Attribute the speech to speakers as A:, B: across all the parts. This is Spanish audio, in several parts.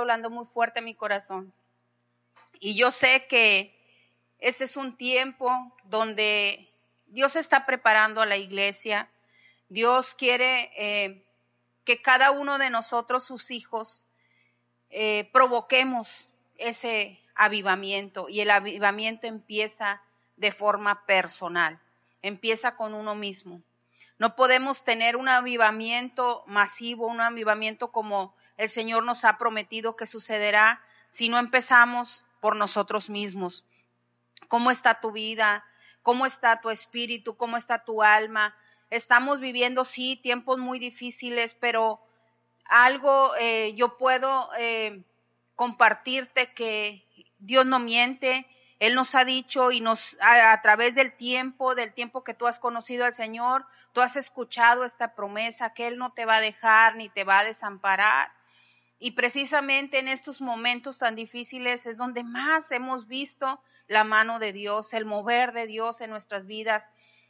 A: Hablando muy fuerte en mi corazón. Y yo sé que este es un tiempo donde Dios está preparando a la iglesia. Dios quiere eh, que cada uno de nosotros, sus hijos, eh, provoquemos ese avivamiento. Y el avivamiento empieza de forma personal, empieza con uno mismo. No podemos tener un avivamiento masivo, un avivamiento como el Señor nos ha prometido que sucederá si no empezamos por nosotros mismos. ¿Cómo está tu vida? ¿Cómo está tu espíritu? ¿Cómo está tu alma? Estamos viviendo, sí, tiempos muy difíciles, pero algo eh, yo puedo eh, compartirte que Dios no miente. Él nos ha dicho y nos, a, a, través del tiempo, del tiempo que tú has conocido al Señor, tú has escuchado esta promesa que Él no te va a dejar ni te va a desamparar. Y precisamente en estos momentos tan difíciles es donde más hemos visto la mano de Dios, el mover de Dios en nuestras vidas.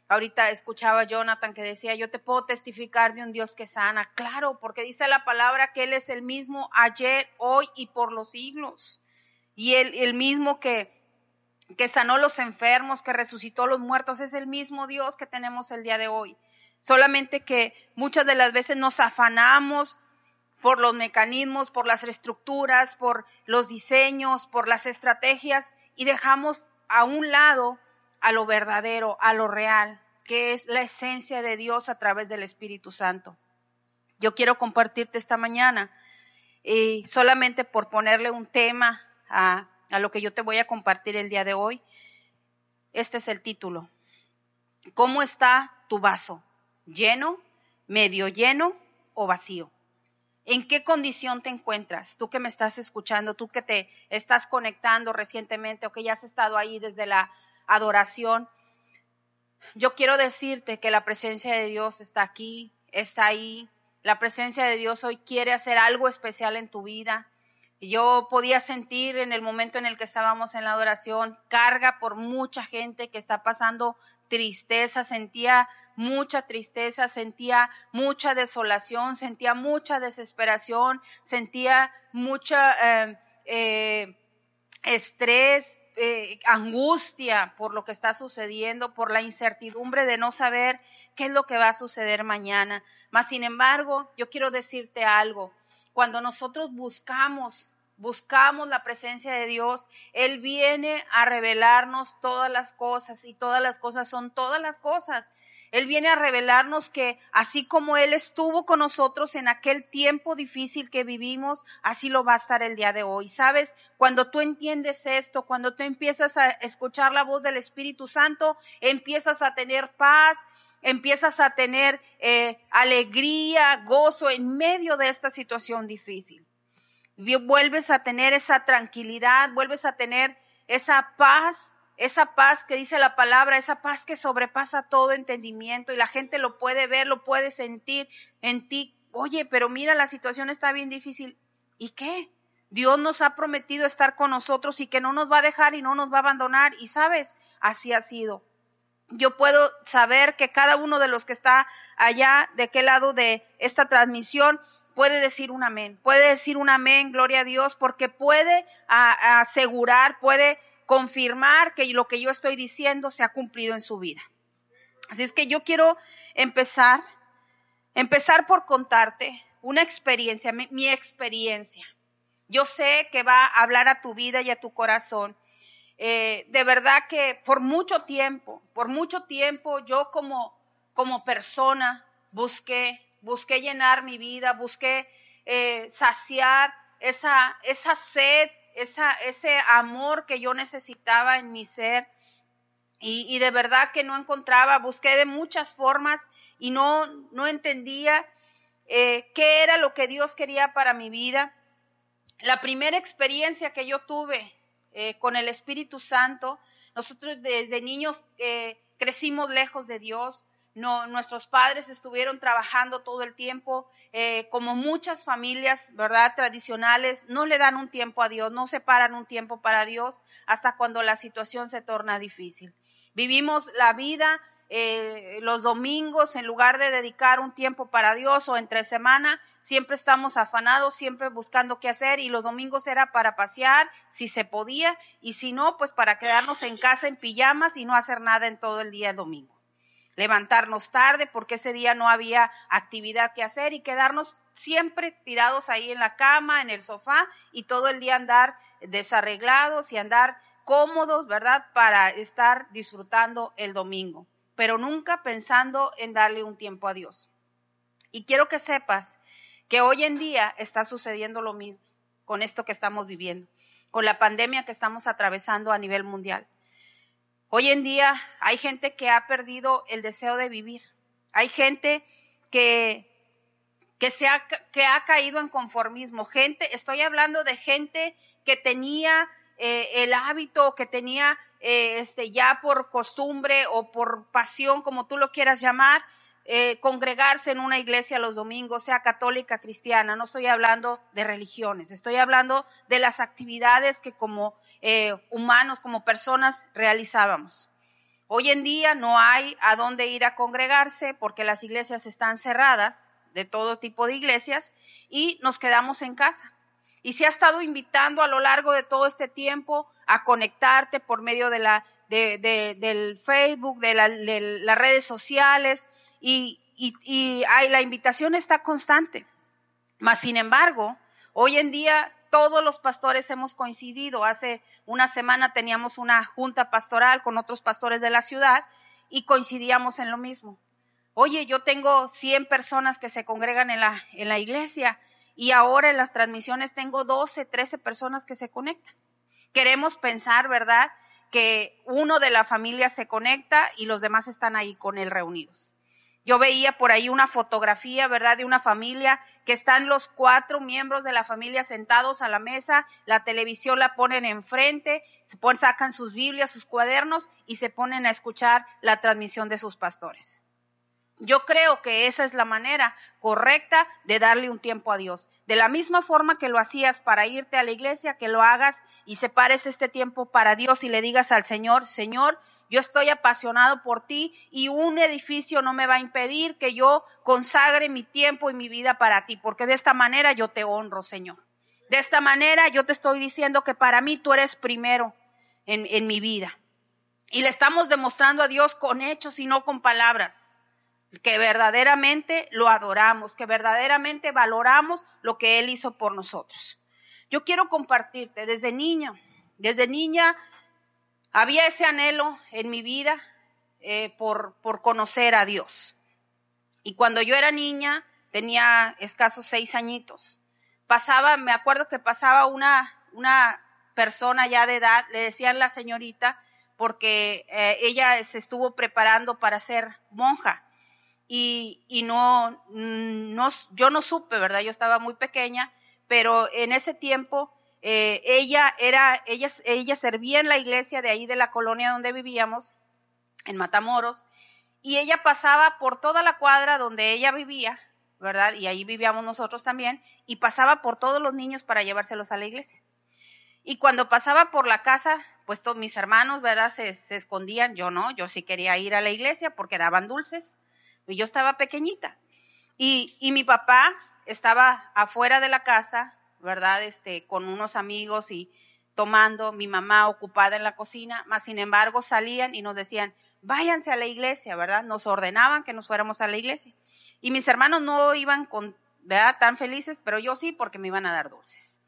A: Ahorita escuchaba a Jonathan que decía, yo te puedo testificar de un Dios que sana. Claro, porque dice la palabra que Él es el mismo ayer, hoy y por los siglos. Y el, el mismo que, que sanó los enfermos, que resucitó los muertos, es el mismo Dios que tenemos el día de hoy. Solamente que muchas de las veces nos afanamos por los mecanismos, por las estructuras, por los diseños, por las estrategias y dejamos a un lado a lo verdadero, a lo real, que es la esencia de Dios a través del Espíritu Santo. Yo quiero compartirte esta mañana, y solamente por ponerle un tema a lo que yo te voy a compartir el día de hoy, este es el título. ¿Cómo está tu vaso? ¿Lleno, medio lleno o vacío? ¿En qué condición te encuentras? Tú que me estás escuchando, tú que te estás conectando recientemente o que ya has estado ahí desde la adoración. Yo quiero decirte que la presencia de Dios está aquí, está ahí. La presencia de Dios hoy quiere hacer algo especial en tu vida. Yo podía sentir en el momento en el que estábamos en la adoración carga por mucha gente que está pasando tristeza, sentía mucha tristeza, sentía mucha desolación, sentía mucha desesperación, sentía mucha eh, eh, estrés, eh, angustia por lo que está sucediendo, por la incertidumbre de no saber qué es lo que va a suceder mañana. Mas, sin embargo, yo quiero decirte algo. Cuando nosotros buscamos buscamos la presencia de Dios, Él viene a revelarnos todas las cosas y todas las cosas son todas las cosas. Él viene a revelarnos que así como Él estuvo con nosotros en aquel tiempo difícil que vivimos, así lo va a estar el día de hoy. ¿Sabes? Cuando tú entiendes esto, cuando tú empiezas a escuchar la voz del Espíritu Santo, empiezas a tener paz, empiezas a tener eh, alegría, gozo en medio de esta situación difícil. Vuelves a tener esa tranquilidad, vuelves a tener esa paz esa paz que dice la palabra, esa paz que sobrepasa todo entendimiento y la gente lo puede ver, lo puede sentir en ti. Oye, pero mira, la situación está bien difícil. ¿Y qué? Dios nos ha prometido estar con nosotros y que no nos va a dejar y no nos va a abandonar. Y sabes, así ha sido. Yo puedo saber que cada uno de los que está allá, de qué lado de esta transmisión, puede decir un amén, puede decir un amén, gloria a Dios, porque puede asegurar, puede confirmar que lo que yo estoy diciendo se ha cumplido en su vida. Así es que yo quiero empezar, empezar por contarte una experiencia, mi, experiencia. Yo sé que va a hablar a tu vida y a tu corazón. Eh, de verdad que por mucho tiempo, por mucho tiempo yo como, como persona busqué, busqué llenar mi vida, busqué eh, saciar esa, esa sed ese amor que yo necesitaba en mi ser. y, de verdad que no encontraba, busqué de muchas formas y no, no entendía eh, qué era lo que Dios quería para mi vida. La primera experiencia que yo tuve eh, con el Espíritu Santo, nosotros desde niños eh, crecimos lejos de Dios, no, nuestros padres estuvieron trabajando todo el tiempo, eh, como muchas familias, ¿verdad? Tradicionales, no le dan un tiempo a Dios, no separan un tiempo para Dios hasta cuando la situación se torna difícil. Vivimos la vida eh, los domingos, en lugar de dedicar un tiempo para Dios o entre semana, siempre estamos afanados, siempre buscando qué hacer y los domingos era para pasear, si se podía, y si no, pues para quedarnos en casa en pijamas y no hacer nada en todo el día el domingo levantarnos tarde porque ese día no había actividad que hacer y quedarnos siempre tirados ahí en la cama, en el sofá y todo el día andar desarreglados y andar cómodos, ¿verdad? Para estar disfrutando el domingo, pero nunca pensando en darle un tiempo a Dios. Y quiero que sepas que hoy en día está sucediendo lo mismo con esto que estamos viviendo, con la pandemia que estamos atravesando a nivel mundial. Hoy en día hay gente que ha perdido el deseo de vivir. Hay gente que, que, se ha, que ha caído en conformismo. Gente, estoy hablando de gente que tenía eh, el hábito, que tenía eh, este, ya por costumbre o por pasión, como tú lo quieras llamar, eh, congregarse en una iglesia los domingos, sea católica, cristiana. No estoy hablando de religiones, estoy hablando de las actividades que como eh, humanos, como personas, realizábamos. Hoy en día no hay a dónde ir a congregarse porque las iglesias están cerradas, de todo tipo de iglesias, y nos quedamos en casa. Y se ha estado invitando a lo largo de todo este tiempo a conectarte por medio de la, del Facebook, de, las redes sociales, y, y, la invitación está constante. Mas, sin embargo, hoy en día todos los pastores hemos coincidido. Hace una semana teníamos una junta pastoral con otros pastores de la ciudad y coincidíamos en lo mismo. Oye, yo tengo 100 personas que se congregan en la, en la iglesia y ahora en las transmisiones tengo 12, 13 personas que se conectan. Queremos pensar, ¿verdad?, que uno de la familia se conecta y los demás están ahí con él reunidos. Yo veía por ahí una fotografía, ¿verdad?, de una familia que están los cuatro miembros de la familia sentados a la mesa, la televisión la ponen enfrente, se ponen, sacan sus Biblias, sus cuadernos y se ponen a escuchar la transmisión de sus pastores. Yo creo que esa es la manera correcta de darle un tiempo a Dios. De la misma forma que lo hacías para irte a la iglesia, que lo hagas y separes este tiempo para Dios y le digas al Señor, Señor, yo estoy apasionado por ti y un edificio no me va a impedir que yo consagre mi tiempo y mi vida para ti, porque de esta manera yo te honro, Señor. De esta manera yo te estoy diciendo que para mí tú eres primero en, en mi vida. Y le estamos demostrando a Dios con hechos y no con palabras que verdaderamente lo adoramos, que verdaderamente valoramos lo que Él hizo por nosotros. Yo quiero compartirte desde niña, desde niña había ese anhelo en mi vida eh, por, por conocer a Dios. Y cuando yo era niña, tenía escasos seis añitos, pasaba, me acuerdo que pasaba una, una persona ya de edad, le decían la señorita, porque eh, ella se estuvo preparando para ser monja. Y, y no, no, yo no supe, ¿verdad? Yo estaba muy pequeña, pero en ese tiempo eh, ella era, ella, ella servía en la iglesia de ahí de la colonia donde vivíamos, en Matamoros, y ella pasaba por toda la cuadra donde ella vivía, ¿verdad? Y ahí vivíamos nosotros también, y pasaba por todos los niños para llevárselos a la iglesia. Y cuando pasaba por la casa, pues todos mis hermanos, ¿verdad? Se, se escondían, yo no, yo sí quería ir a la iglesia porque daban dulces, y yo estaba pequeñita. Y, y mi papá estaba afuera de la casa ¿verdad? Este, con unos amigos y tomando, mi mamá ocupada en la cocina, más sin embargo salían y nos decían, váyanse a la iglesia, ¿verdad? Nos ordenaban que nos fuéramos a la iglesia. Y mis hermanos no iban con, ¿verdad? Tan felices, pero yo sí porque me iban a dar dulces.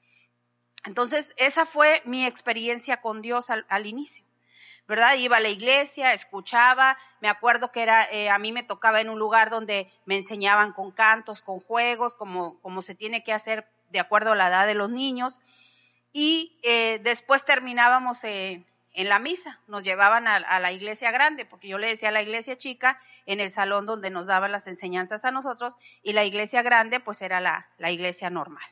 A: Entonces, esa fue mi experiencia con Dios al, inicio. ¿verdad? Iba a la iglesia, escuchaba, me acuerdo que era, eh, a mí me tocaba en un lugar donde me enseñaban con cantos, con juegos, como, como se tiene que hacer de acuerdo a la edad de los niños. Y eh, después terminábamos eh, en la misa, nos llevaban a, la iglesia grande, porque yo le decía a la iglesia chica en el salón donde nos daban las enseñanzas a nosotros, y la iglesia grande pues era la, la iglesia normal.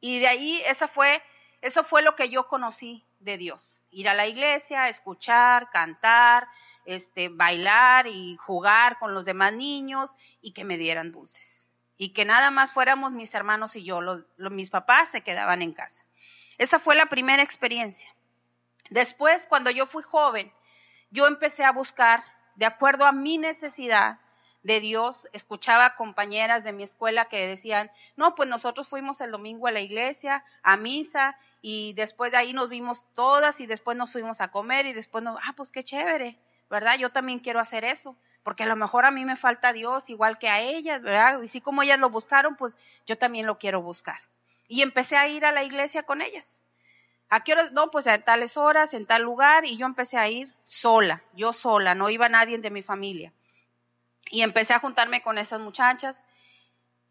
A: Y de ahí esa fue, eso fue lo que yo conocí de Dios, ir a la iglesia, escuchar, cantar, este, bailar y jugar con los demás niños y que me dieran dulces. Y que nada más fuéramos mis hermanos y yo, los, mis papás se quedaban en casa. Esa fue la primera experiencia. Después, cuando yo fui joven, yo empecé a buscar, de acuerdo a mi necesidad de Dios, escuchaba compañeras de mi escuela que decían, no, pues nosotros fuimos el domingo a la iglesia, a misa, y después de ahí nos vimos todas y después nos fuimos a comer y después nos, ah, pues qué chévere, ¿verdad? Yo también quiero hacer eso, porque a lo mejor a mí me falta Dios igual que a ellas, ¿verdad? Y si como ellas lo buscaron, pues yo también lo quiero buscar. Y empecé a ir a la iglesia con ellas. ¿A qué horas? No, pues a tales horas, en tal lugar, y yo empecé a ir sola, yo sola, no iba nadie de mi familia. Y empecé a juntarme con esas muchachas.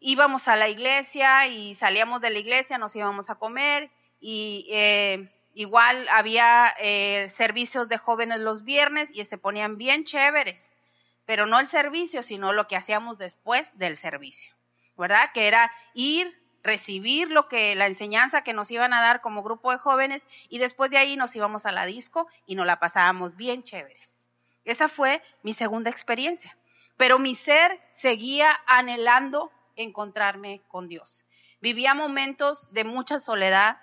A: Íbamos a la iglesia y salíamos de la iglesia, nos íbamos a comer y eh, igual había eh, servicios de jóvenes los viernes y se ponían bien chéveres, pero no el servicio, sino lo que hacíamos después del servicio, ¿verdad? Que era ir recibir lo que la enseñanza que nos iban a dar como grupo de jóvenes y después de ahí nos íbamos a la disco y nos la pasábamos bien chéveres. Esa fue mi segunda experiencia. Pero mi ser seguía anhelando encontrarme con Dios. Vivía momentos de mucha soledad,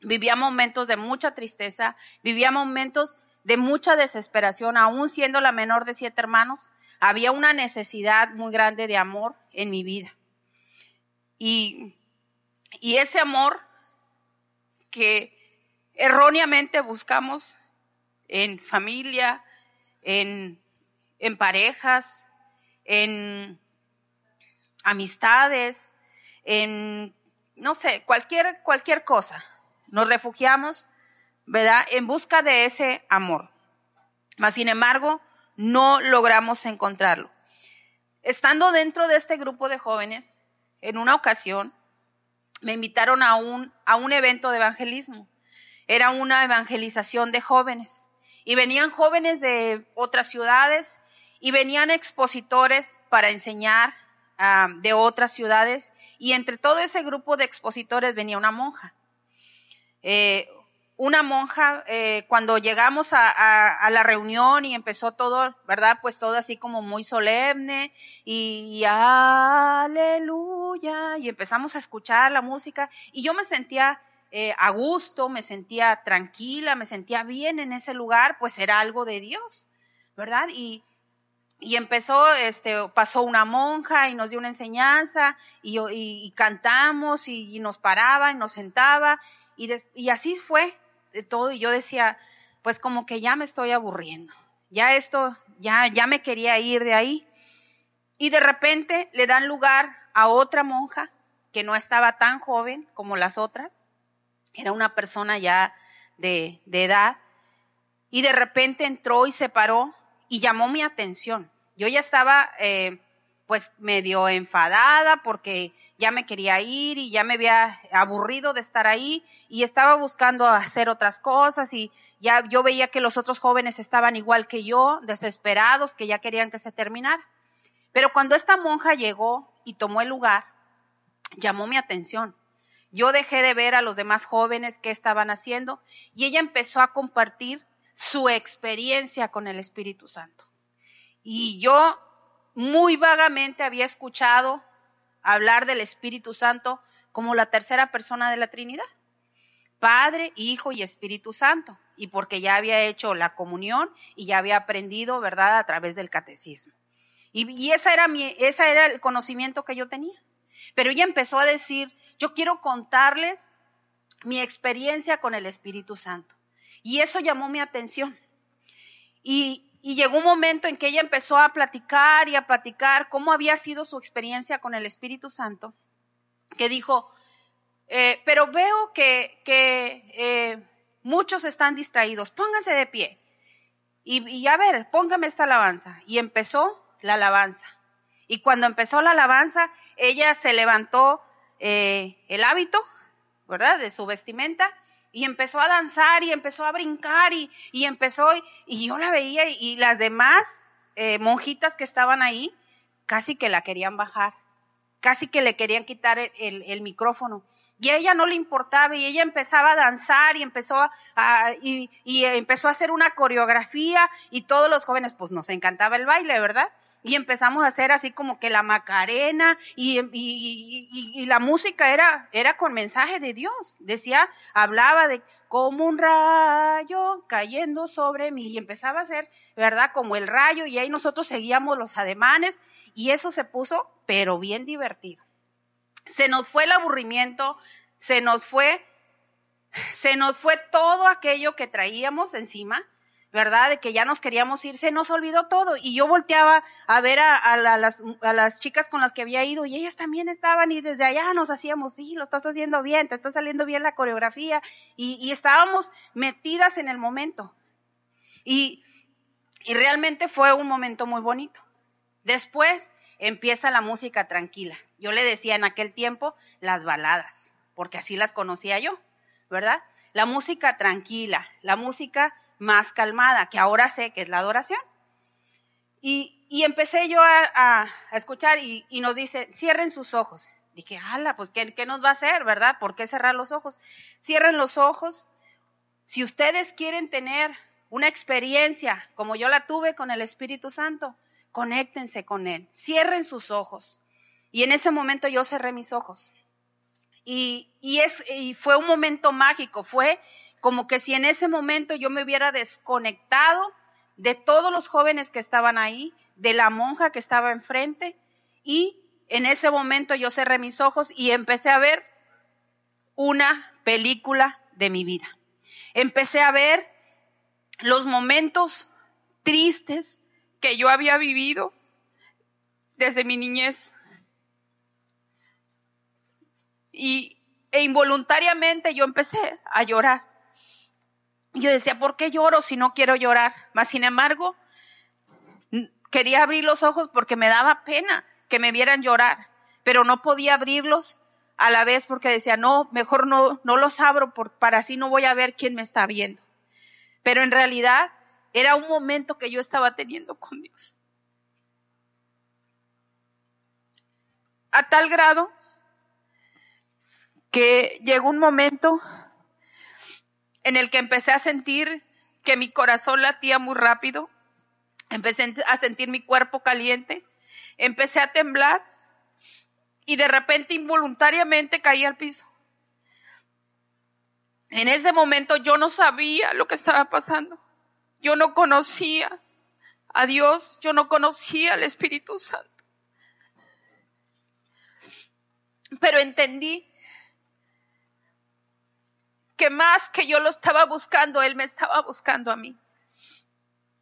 A: vivía momentos de mucha tristeza, vivía momentos de mucha desesperación, aún siendo la menor de siete hermanos, había una necesidad muy grande de amor en mi vida. Y y ese amor que erróneamente buscamos en familia, en, en parejas, en amistades, en, no sé, cualquier, cualquier cosa. Nos refugiamos, ¿verdad?, en busca de ese amor. Mas, sin embargo, no logramos encontrarlo. Estando dentro de este grupo de jóvenes, en una ocasión, me invitaron a un, a un evento de evangelismo. Era una evangelización de jóvenes. Y venían jóvenes de otras ciudades y venían expositores para enseñar ah, de otras ciudades. Y entre todo ese grupo de expositores venía una monja. Eh, una monja, eh, cuando llegamos a, la reunión y empezó todo, ¿verdad? Pues todo así como muy solemne y, aleluya, y empezamos a escuchar la música y yo me sentía eh, a gusto, me sentía tranquila, me sentía bien en ese lugar, pues era algo de Dios, ¿verdad? Y, y empezó, este, pasó una monja y nos dio una enseñanza y, y, cantamos y, nos paraba y nos sentaba y, y así fue de todo y yo decía, pues como que ya me estoy aburriendo, ya esto, ya, ya me quería ir de ahí. Y de repente le dan lugar a otra monja que no estaba tan joven como las otras, era una persona ya de, de edad, y de repente entró y se paró y llamó mi atención. Yo ya estaba eh, pues medio enfadada porque ya me quería ir y ya me había aburrido de estar ahí y estaba buscando hacer otras cosas y ya yo veía que los otros jóvenes estaban igual que yo, desesperados, que ya querían que se terminara. Pero cuando esta monja llegó y tomó el lugar, llamó mi atención. Yo dejé de ver a los demás jóvenes que estaban haciendo y ella empezó a compartir su experiencia con el Espíritu Santo. Y yo muy vagamente había escuchado hablar del Espíritu Santo como la tercera persona de la Trinidad. Padre, Hijo y Espíritu Santo. Y porque ya había hecho la comunión y ya había aprendido, ¿verdad?, a través del catecismo. Y, esa era mi, ese era el conocimiento que yo tenía. Pero ella empezó a decir, yo quiero contarles mi experiencia con el Espíritu Santo. Y eso llamó mi atención. Y, y llegó un momento en que ella empezó a platicar y a platicar cómo había sido su experiencia con el Espíritu Santo, que dijo, eh, pero veo que, eh, muchos están distraídos, pónganse de pie. Y, y, a ver, póngame esta alabanza. Y empezó la alabanza. Y cuando empezó la alabanza, ella se levantó eh, el hábito, ¿verdad? De su vestimenta y empezó a danzar y empezó a brincar y, y empezó y, yo la veía y, las demás eh, monjitas que estaban ahí casi que la querían bajar, casi que le querían quitar el, micrófono. Y a ella no le importaba y ella empezaba a danzar y empezó a, y empezó a hacer una coreografía y todos los jóvenes pues nos encantaba el baile, ¿verdad? Y empezamos a hacer así como que la macarena y, y, la música era, era con mensaje de Dios. Decía, hablaba de como un rayo cayendo sobre mí y empezaba a ser, ¿verdad? Como el rayo y ahí nosotros seguíamos los ademanes y eso se puso, pero bien divertido. Se nos fue el aburrimiento, se nos fue, se nos fue todo aquello que traíamos encima ¿verdad? De que ya nos queríamos ir, se nos olvidó todo. Y yo volteaba a ver a, las, a, las, chicas con las que había ido y ellas también estaban y desde allá nos hacíamos, sí, lo estás haciendo bien, te está saliendo bien la coreografía y, y estábamos metidas en el momento. Y, y realmente fue un momento muy bonito. Después empieza la música tranquila. Yo le decía en aquel tiempo las baladas, porque así las conocía yo, ¿verdad? La música tranquila, la música más calmada, que ahora sé que es la adoración. Y, y empecé yo a, a, escuchar y, y, nos dice, cierren sus ojos. Dije, ala, pues ¿qué, ¿qué nos va a hacer, verdad? ¿Por qué cerrar los ojos? Cierren los ojos. Si ustedes quieren tener una experiencia como yo la tuve con el Espíritu Santo, conéctense con Él, cierren sus ojos. Y en ese momento yo cerré mis ojos. Y, y, es, y fue un momento mágico, fue como que si en ese momento yo me hubiera desconectado de todos los jóvenes que estaban ahí, de la monja que estaba enfrente, y en ese momento yo cerré mis ojos y empecé a ver una película de mi vida. Empecé a ver los momentos tristes que yo había vivido desde mi niñez. Y, e involuntariamente yo empecé a llorar. Yo decía, ¿por qué lloro si no quiero llorar? Mas, sin embargo, quería abrir los ojos porque me daba pena que me vieran llorar, pero no podía abrirlos a la vez porque decía, no, mejor no, no los abro para así no voy a ver quién me está viendo. Pero en realidad era un momento que yo estaba teniendo con Dios. A tal grado que llegó un momento en el que empecé a sentir que mi corazón latía muy rápido, empecé a sentir mi cuerpo caliente, empecé a temblar y de repente involuntariamente caí al piso. En ese momento yo no sabía lo que estaba pasando. Yo no conocía a Dios, yo no conocía al Espíritu Santo. Pero entendí que más que yo lo estaba buscando, Él me estaba buscando a mí.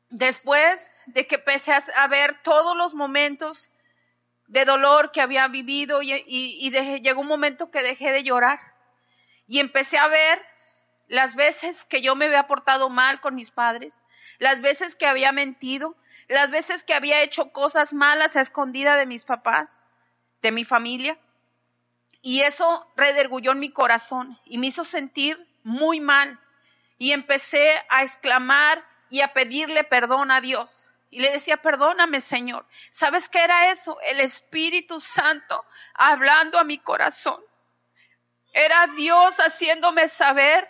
A: Después de que empecé a ver todos los momentos de dolor que había vivido y, y, llegó un momento que dejé de llorar y empecé a ver las veces que yo me había portado mal con mis padres, las veces que había mentido, las veces que había hecho cosas malas a escondida de mis papás, de mi familia. Y eso redergulló en mi corazón y me hizo sentir muy mal. Y empecé a exclamar y a pedirle perdón a Dios. Y le decía, perdóname Señor. ¿Sabes qué era eso? El Espíritu Santo hablando a mi corazón. Era Dios haciéndome saber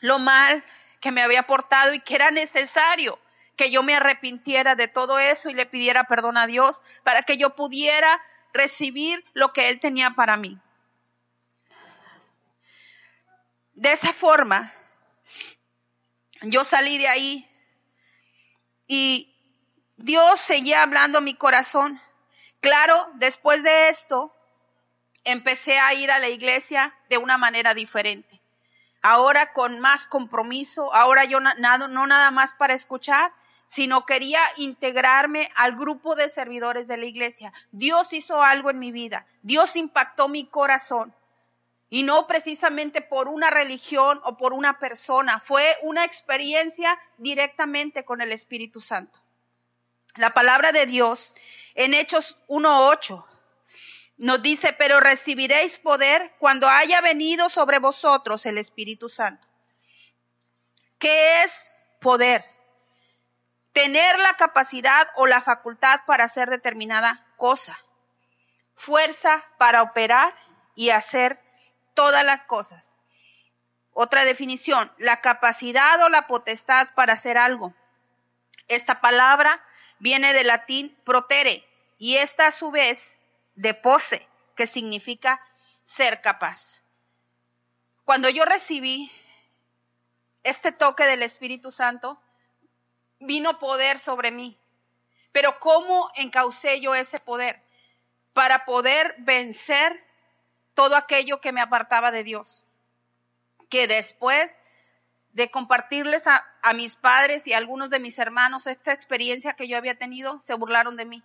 A: lo mal que me había portado y que era necesario que yo me arrepintiera de todo eso y le pidiera perdón a Dios para que yo pudiera recibir lo que Él tenía para mí. De esa forma, yo salí de ahí y Dios seguía hablando mi corazón. Claro, después de esto, empecé a ir a la iglesia de una manera diferente. Ahora con más compromiso, ahora yo no nada más para escuchar, sino quería integrarme al grupo de servidores de la iglesia. Dios hizo algo en mi vida, Dios impactó mi corazón. Y no precisamente por una religión o por una persona, fue una experiencia directamente con el Espíritu Santo. La palabra de Dios en Hechos 1.8 nos dice, pero recibiréis poder cuando haya venido sobre vosotros el Espíritu Santo. ¿Qué es poder? Tener la capacidad o la facultad para hacer determinada cosa. Fuerza para operar y hacer todas las cosas. Otra definición, la capacidad o la potestad para hacer algo. Esta palabra viene del latín protere y esta a su vez de pose, que significa ser capaz. Cuando yo recibí este toque del Espíritu Santo, vino poder sobre mí. Pero ¿cómo encaucé yo ese poder? Para poder vencer todo aquello que me apartaba de Dios. Que después de compartirles a, a, mis padres y a algunos de mis hermanos esta experiencia que yo había tenido, se burlaron de mí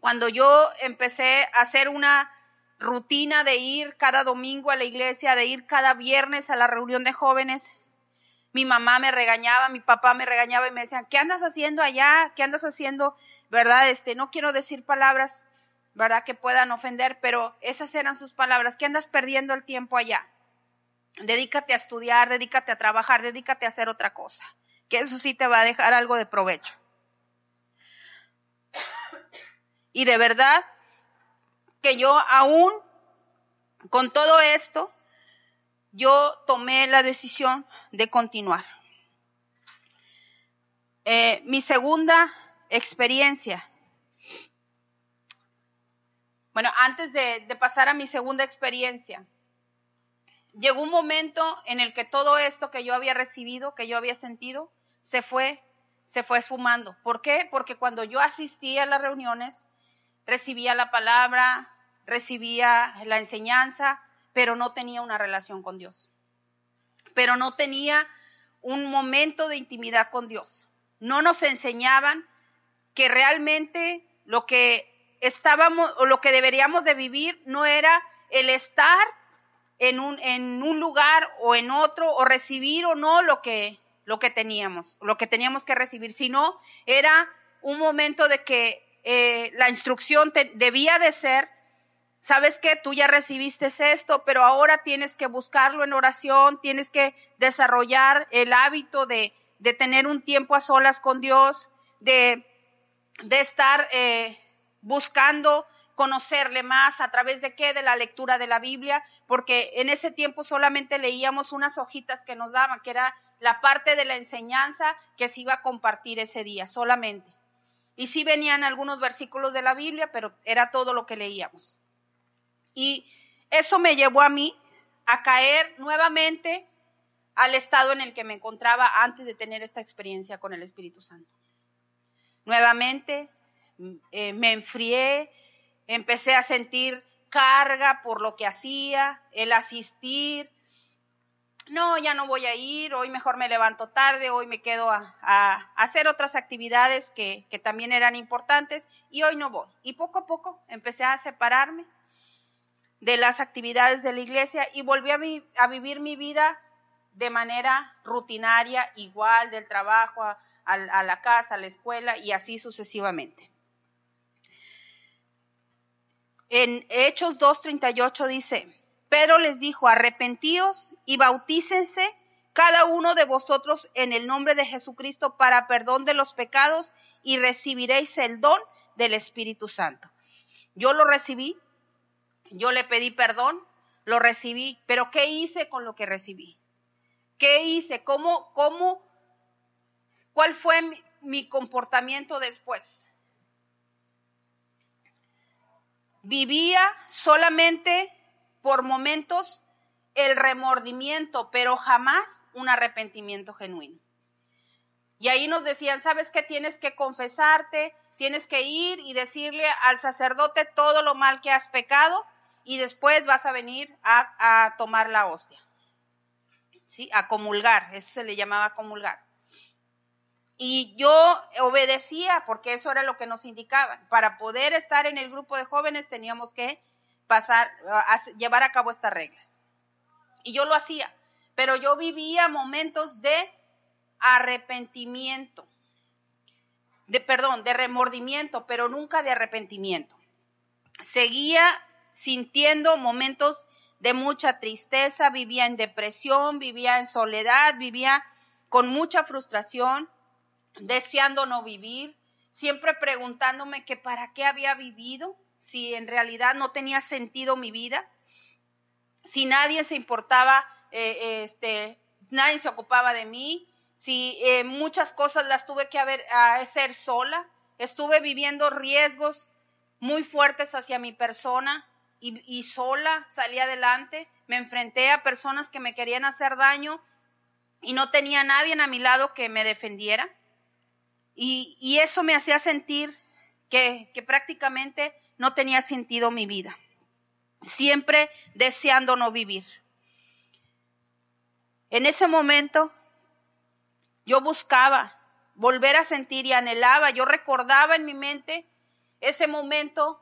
A: cuando yo empecé a hacer una rutina de ir cada domingo a la iglesia, de ir cada viernes a la reunión de jóvenes, mi mamá me regañaba, mi papá me regañaba y me decían, ¿qué andas haciendo allá? ¿Qué andas haciendo? ¿Verdad? Este, no quiero decir palabras, ¿verdad? Que puedan ofender, pero esas eran sus palabras. ¿Qué andas perdiendo el tiempo allá? Dedícate a estudiar, dedícate a trabajar, dedícate a hacer otra cosa, que eso sí te va a dejar algo de provecho. Y de verdad que yo aún con todo esto, yo tomé la decisión de continuar. Eh, mi segunda experiencia. Bueno, antes de, de pasar a mi segunda experiencia, llegó un momento en el que todo esto que yo había recibido, que yo había sentido, se fue, se fue esfumando. ¿Por qué? Porque cuando yo asistía a las reuniones, recibía la palabra, recibía la enseñanza, pero no tenía una relación con Dios. Pero no tenía un momento de intimidad con Dios. No nos enseñaban que realmente lo que estábamos o lo que deberíamos de vivir no era el estar en un, en un lugar o en otro o recibir o no lo que, lo que teníamos, lo que teníamos que recibir, sino era un momento de que eh, la instrucción debía de ser, sabes que tú ya recibiste esto, pero ahora tienes que buscarlo en oración, tienes que desarrollar el hábito de, de tener un tiempo a solas con Dios, de, de estar eh, buscando conocerle más a través de qué, de la lectura de la Biblia, porque en ese tiempo solamente leíamos unas hojitas que nos daban, que era la parte de la enseñanza que se iba a compartir ese día, solamente. Y sí venían algunos versículos de la Biblia, pero era todo lo que leíamos. Y eso me llevó a mí a caer nuevamente al estado en el que me encontraba antes de tener esta experiencia con el Espíritu Santo. Nuevamente eh, me enfrié, empecé a sentir carga por lo que hacía, el asistir, no, ya no voy a ir, hoy mejor me levanto tarde, hoy me quedo a, hacer otras actividades que, también eran importantes y hoy no voy. Y poco a poco empecé a separarme de las actividades de la iglesia y volví a, vivir mi vida de manera rutinaria, igual del trabajo a, la casa, a la escuela y así sucesivamente. En Hechos 2.38 dice, pero les dijo, arrepentíos y bautícense cada uno de vosotros en el nombre de Jesucristo para perdón de los pecados y recibiréis el don del Espíritu Santo. Yo lo recibí, yo le pedí perdón, lo recibí, pero ¿qué hice con lo que recibí? ¿Qué hice? ¿Cómo, cómo, cuál fue mi, mi comportamiento después? Vivía solamente por momentos el remordimiento, pero jamás un arrepentimiento genuino. Y ahí nos decían, ¿sabes qué? Tienes que confesarte, tienes que ir y decirle al sacerdote todo lo mal que has pecado y después vas a venir a, a tomar la hostia. ¿Sí? A comulgar, eso se le llamaba comulgar. Y yo obedecía porque eso era lo que nos indicaban. Para poder estar en el grupo de jóvenes teníamos que pasar, llevar a cabo estas reglas. Y yo lo hacía, pero yo vivía momentos de arrepentimiento, de perdón, de remordimiento, pero nunca de arrepentimiento. seguía sintiendo momentos de mucha tristeza, vivía en depresión, vivía en soledad, vivía con mucha frustración, deseando no vivir, siempre preguntándome que para qué había vivido, si en realidad no tenía sentido mi vida, si nadie se importaba, eh, este, nadie se ocupaba de mí, si eh, muchas cosas las tuve que hacer sola, estuve viviendo riesgos muy fuertes hacia mi persona y, sola salí adelante, me enfrenté a personas que me querían hacer daño y no tenía nadie a mi lado que me defendiera. Y, y eso me hacía sentir que, que prácticamente no tenía sentido mi vida, siempre deseando no vivir. En ese momento yo buscaba volver a sentir y anhelaba, yo recordaba en mi mente ese momento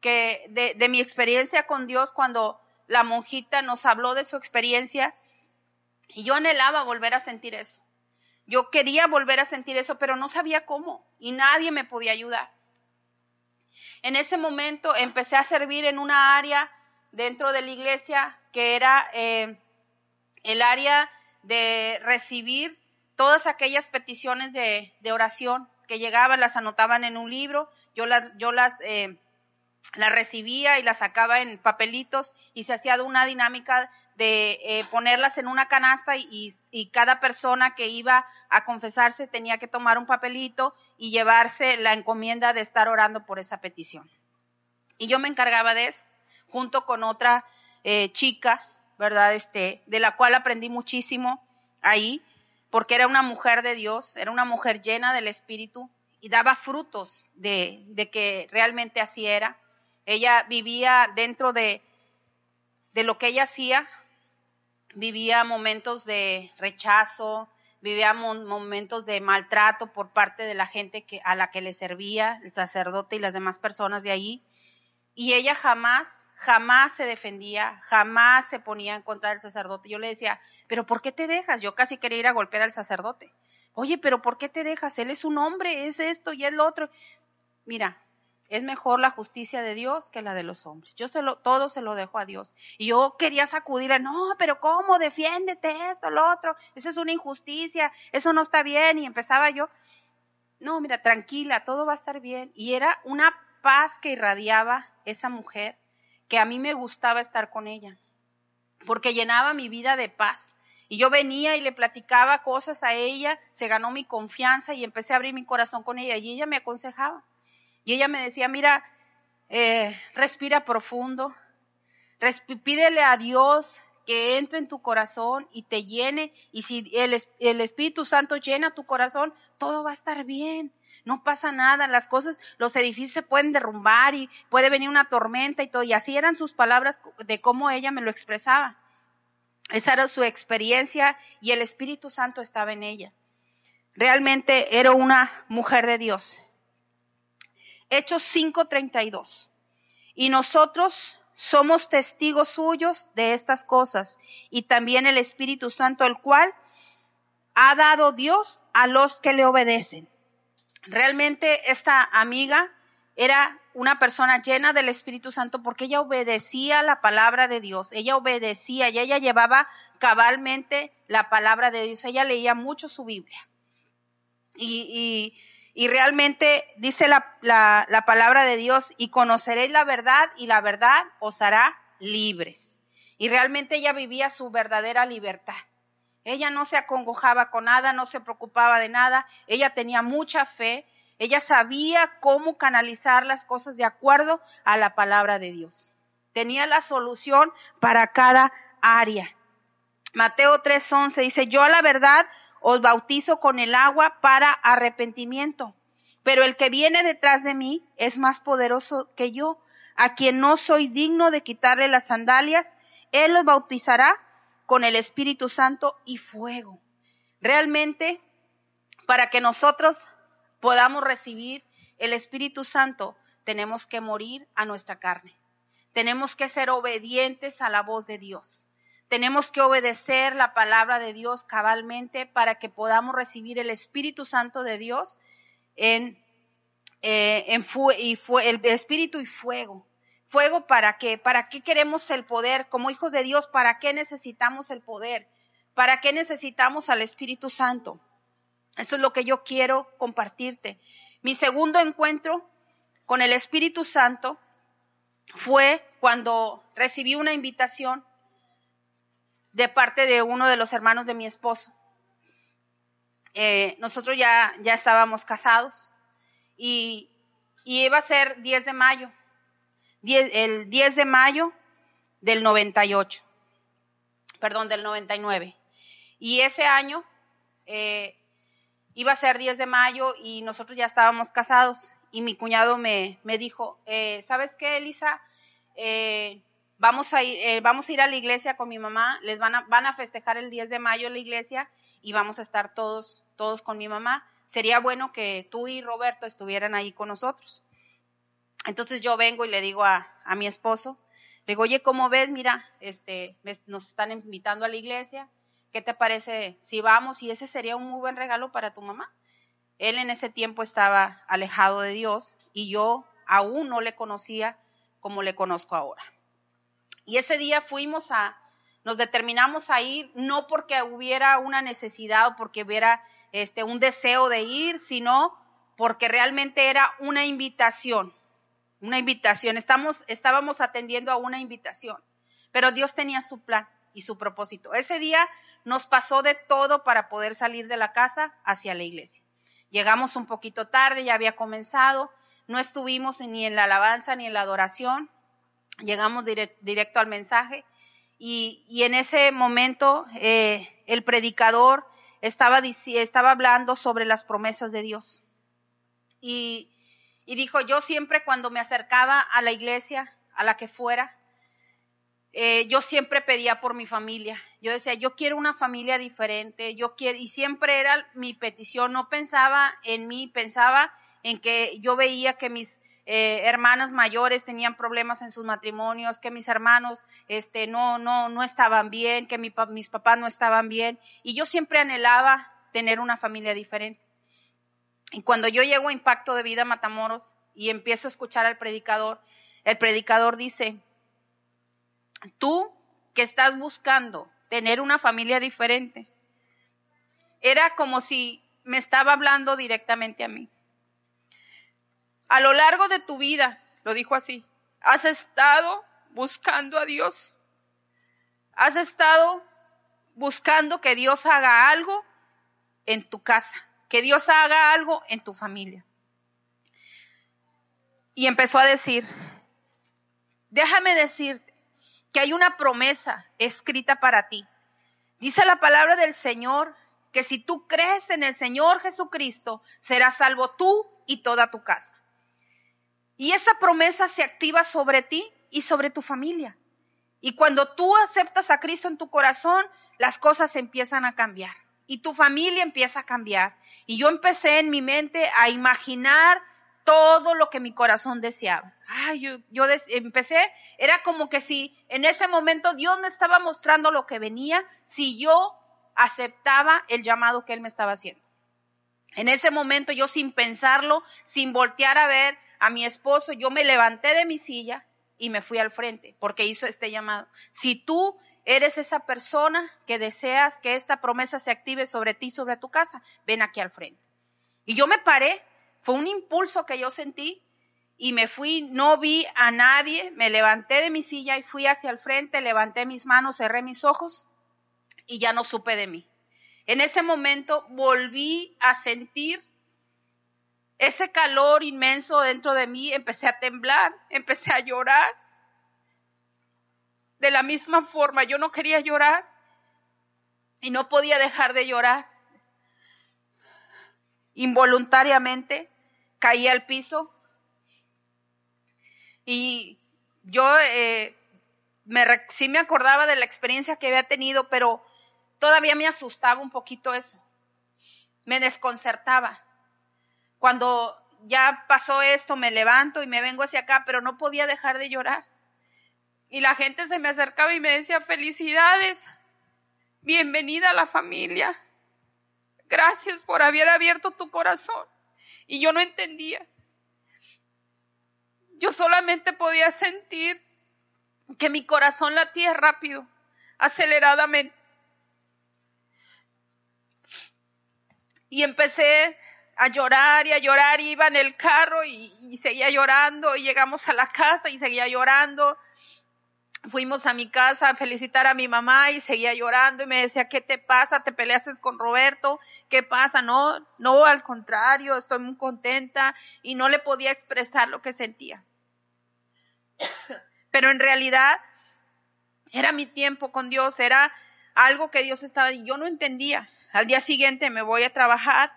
A: que de, mi experiencia con Dios cuando la monjita nos habló de su experiencia y yo anhelaba volver a sentir eso. Yo quería volver a sentir eso, pero no sabía cómo y nadie me podía ayudar. En ese momento empecé a servir en una área dentro de la iglesia que era eh, el área de recibir todas aquellas peticiones de, de, oración que llegaban, las anotaban en un libro, yo las, yo las, eh, las recibía y las sacaba en papelitos y se hacía una dinámica de eh, ponerlas en una canasta y, y, cada persona que iba a confesarse tenía que tomar un papelito y llevarse la encomienda de estar orando por esa petición. Y yo me encargaba de eso, junto con otra eh, chica, ¿verdad? Este, de la cual aprendí muchísimo ahí, porque era una mujer de Dios, era una mujer llena del Espíritu y daba frutos de, de que realmente así era. Ella vivía dentro de, de lo que ella hacía, vivía momentos de rechazo, vivía momentos de maltrato por parte de la gente a la que le servía, el sacerdote y las demás personas de allí. Y ella jamás, jamás se defendía, jamás se ponía en contra del sacerdote. Yo le decía, pero ¿por qué te dejas? Yo casi quería ir a golpear al sacerdote. Oye, pero ¿por qué te dejas? Él es un hombre, es esto y es lo otro. Mira, es mejor la justicia de Dios que la de los hombres. Yo se lo, todo se lo dejo a Dios. Y yo quería sacudirle, no, pero ¿cómo? Defiéndete esto, lo otro. Eso es una injusticia, eso no está bien. Y empezaba yo, no, mira, tranquila, todo va a estar bien. Y era una paz que irradiaba esa mujer, que a mí me gustaba estar con ella, porque llenaba mi vida de paz. Y yo venía y le platicaba cosas a ella, se ganó mi confianza y empecé a abrir mi corazón con ella y ella me aconsejaba. Y ella me decía, mira, eh, respira profundo, pídele a Dios que entre en tu corazón y te llene. Y si el, el Espíritu Santo llena tu corazón, todo va a estar bien. No pasa nada, las cosas, los edificios se pueden derrumbar y puede venir una tormenta y todo. Y así eran sus palabras de cómo ella me lo expresaba. Esa era su experiencia y el Espíritu Santo estaba en ella. Realmente era una mujer de Dios. Hechos 5:32. Y nosotros somos testigos suyos de estas cosas y también el Espíritu Santo, el cual ha dado Dios a los que le obedecen. Realmente esta amiga era una persona llena del Espíritu Santo porque ella obedecía la palabra de Dios, ella obedecía y ella llevaba cabalmente la palabra de Dios, ella leía mucho su Biblia. Y, y y realmente dice la, la, la, palabra de Dios, y conoceréis la verdad y la verdad os hará libres. Y realmente ella vivía su verdadera libertad. Ella no se acongojaba con nada, no se preocupaba de nada, ella tenía mucha fe, ella sabía cómo canalizar las cosas de acuerdo a la palabra de Dios. Tenía la solución para cada área. Mateo 3:11 dice, yo a la verdad os bautizo con el agua para arrepentimiento. Pero el que viene detrás de mí es más poderoso que yo, a quien no soy digno de quitarle las sandalias. Él los bautizará con el Espíritu Santo y fuego. Realmente, para que nosotros podamos recibir el Espíritu Santo, tenemos que morir a nuestra carne. Tenemos que ser obedientes a la voz de Dios. Tenemos que obedecer la palabra de Dios cabalmente para que podamos recibir el Espíritu Santo de Dios en, eh, en el Espíritu y fuego. ¿Fuego para qué? ¿Para qué queremos el poder? Como hijos de Dios, ¿para qué necesitamos el poder? ¿Para qué necesitamos al Espíritu Santo? Eso es lo que yo quiero compartirte. Mi segundo encuentro con el Espíritu Santo fue cuando recibí una invitación de parte de uno de los hermanos de mi esposo. Eh, nosotros ya, ya estábamos casados y, iba a ser 10 de mayo, el 10 de mayo del 98, perdón, del 99. Y ese año eh, iba a ser 10 de mayo y nosotros ya estábamos casados y mi cuñado me, me dijo, eh, ¿sabes qué, Elisa? Eh, vamos, a ir, eh, vamos a ir a la iglesia con mi mamá, les van a, van a festejar el 10 de mayo en la iglesia y vamos a estar todos, todos con mi mamá. Sería bueno que tú y Roberto estuvieran ahí con nosotros. Entonces yo vengo y le digo a, a mi esposo, le digo, oye, ¿cómo ves? Mira, este, nos están invitando a la iglesia, ¿qué te parece si vamos? Y ese sería un muy buen regalo para tu mamá. Él en ese tiempo estaba alejado de Dios y yo aún no le conocía como le conozco ahora. Y ese día fuimos a, nos determinamos a ir, no porque hubiera una necesidad o porque hubiera este, un deseo de ir, sino porque realmente era una invitación, una invitación. Estamos, estábamos atendiendo a una invitación, pero Dios tenía su plan y su propósito. Ese día nos pasó de todo para poder salir de la casa hacia la iglesia. Llegamos un poquito tarde, ya había comenzado, no estuvimos ni en la alabanza ni en la adoración, llegamos directo al mensaje y, en ese momento eh, el predicador estaba, estaba hablando sobre las promesas de Dios. Y, y dijo, yo siempre cuando me acercaba a la iglesia, a la que fuera, eh, yo siempre pedía por mi familia. Yo decía, yo quiero una familia diferente, yo quiero, y siempre era mi petición, no pensaba en mí, pensaba en que yo veía que mis eh, hermanas mayores tenían problemas en sus matrimonios, que mis hermanos este, no, no, no estaban bien, que mi, mis papás no estaban bien, y yo siempre anhelaba tener una familia diferente. Y cuando yo llego a Impacto de Vida Matamoros y empiezo a escuchar al predicador, el predicador dice, tú que estás buscando tener una familia diferente, era como si me estaba hablando directamente a mí. A lo largo de tu vida, lo dijo así, has estado buscando a Dios. Has estado buscando que Dios haga algo en tu casa, que Dios haga algo en tu familia. Y empezó a decir, déjame decirte que hay una promesa escrita para ti. Dice la palabra del Señor que si tú crees en el Señor Jesucristo, serás salvo tú y toda tu casa. Y esa promesa se activa sobre ti y sobre tu familia. Y cuando tú aceptas a Cristo en tu corazón, las cosas empiezan a cambiar y tu familia empieza a cambiar. Y yo empecé en mi mente a imaginar todo lo que mi corazón deseaba. Ay, yo, yo empecé, era como que si en ese momento Dios me estaba mostrando lo que venía, si yo aceptaba el llamado que Él me estaba haciendo. En ese momento yo sin pensarlo, sin voltear a ver, a mi esposo, yo me levanté de mi silla y me fui al frente porque hizo este llamado. Si tú eres esa persona que deseas que esta promesa se active sobre ti, sobre tu casa, ven aquí al frente. Y yo me paré, fue un impulso que yo sentí y me fui, no vi a nadie, me levanté de mi silla y fui hacia el frente, levanté mis manos, cerré mis ojos y ya no supe de mí. En ese momento volví a sentir ese calor inmenso dentro de mí, empecé a temblar, empecé a llorar. De la misma forma, yo no quería llorar y no podía dejar de llorar. Involuntariamente caí al piso y yo eh, sí me acordaba de la experiencia que había tenido, pero todavía me asustaba un poquito eso. Me desconcertaba cuando ya pasó esto, me levanto y me vengo hacia acá, pero no podía dejar de llorar. Y la gente se me acercaba y me decía, felicidades, bienvenida a la familia, gracias por haber abierto tu corazón. Y yo no entendía. yo solamente podía sentir que mi corazón latía rápido, aceleradamente. Y empecé a llorar y a llorar, iba en el carro y, y, seguía llorando, y llegamos a la casa y seguía llorando. Fuimos a mi casa a felicitar a mi mamá y seguía llorando y me decía, ¿qué te pasa? ¿Te peleaste con Roberto? ¿Qué pasa? No, no, al contrario, estoy muy contenta y no le podía expresar lo que sentía. Pero en realidad era mi tiempo con Dios, era algo que Dios estaba y yo no entendía. Al día siguiente me voy a trabajar,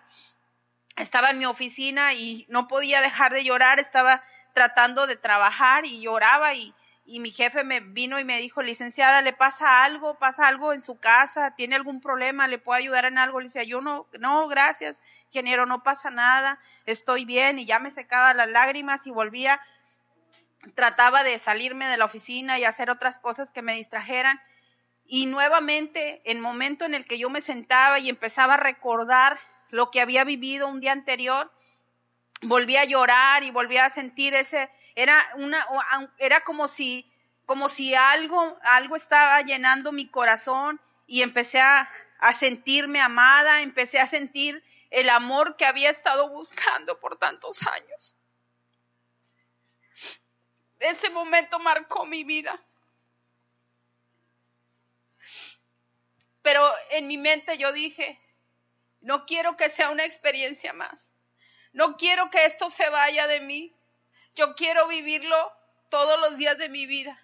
A: estaba en mi oficina y no podía dejar de llorar, estaba tratando de trabajar y lloraba y, y mi jefe me vino y me dijo, licenciada, ¿le pasa algo? ¿Pasa algo en su casa? ¿Tiene algún problema? ¿Le puedo ayudar en algo? Le decía, yo no, no, gracias, ingeniero, no pasa nada, estoy bien y ya me secaba las lágrimas y volvía, trataba de salirme de la oficina y hacer otras cosas que me distrajeran y nuevamente, en el momento en el que yo me sentaba y empezaba a recordar lo que había vivido un día anterior, volví a llorar y volví a sentir ese, era una, era como si, como si algo, algo estaba llenando mi corazón y empecé a, a sentirme amada, empecé a sentir el amor que había estado buscando por tantos años. Ese momento marcó mi vida. Pero en mi mente yo dije, no quiero que sea una experiencia más. No quiero que esto se vaya de mí. Yo quiero vivirlo todos los días de mi vida.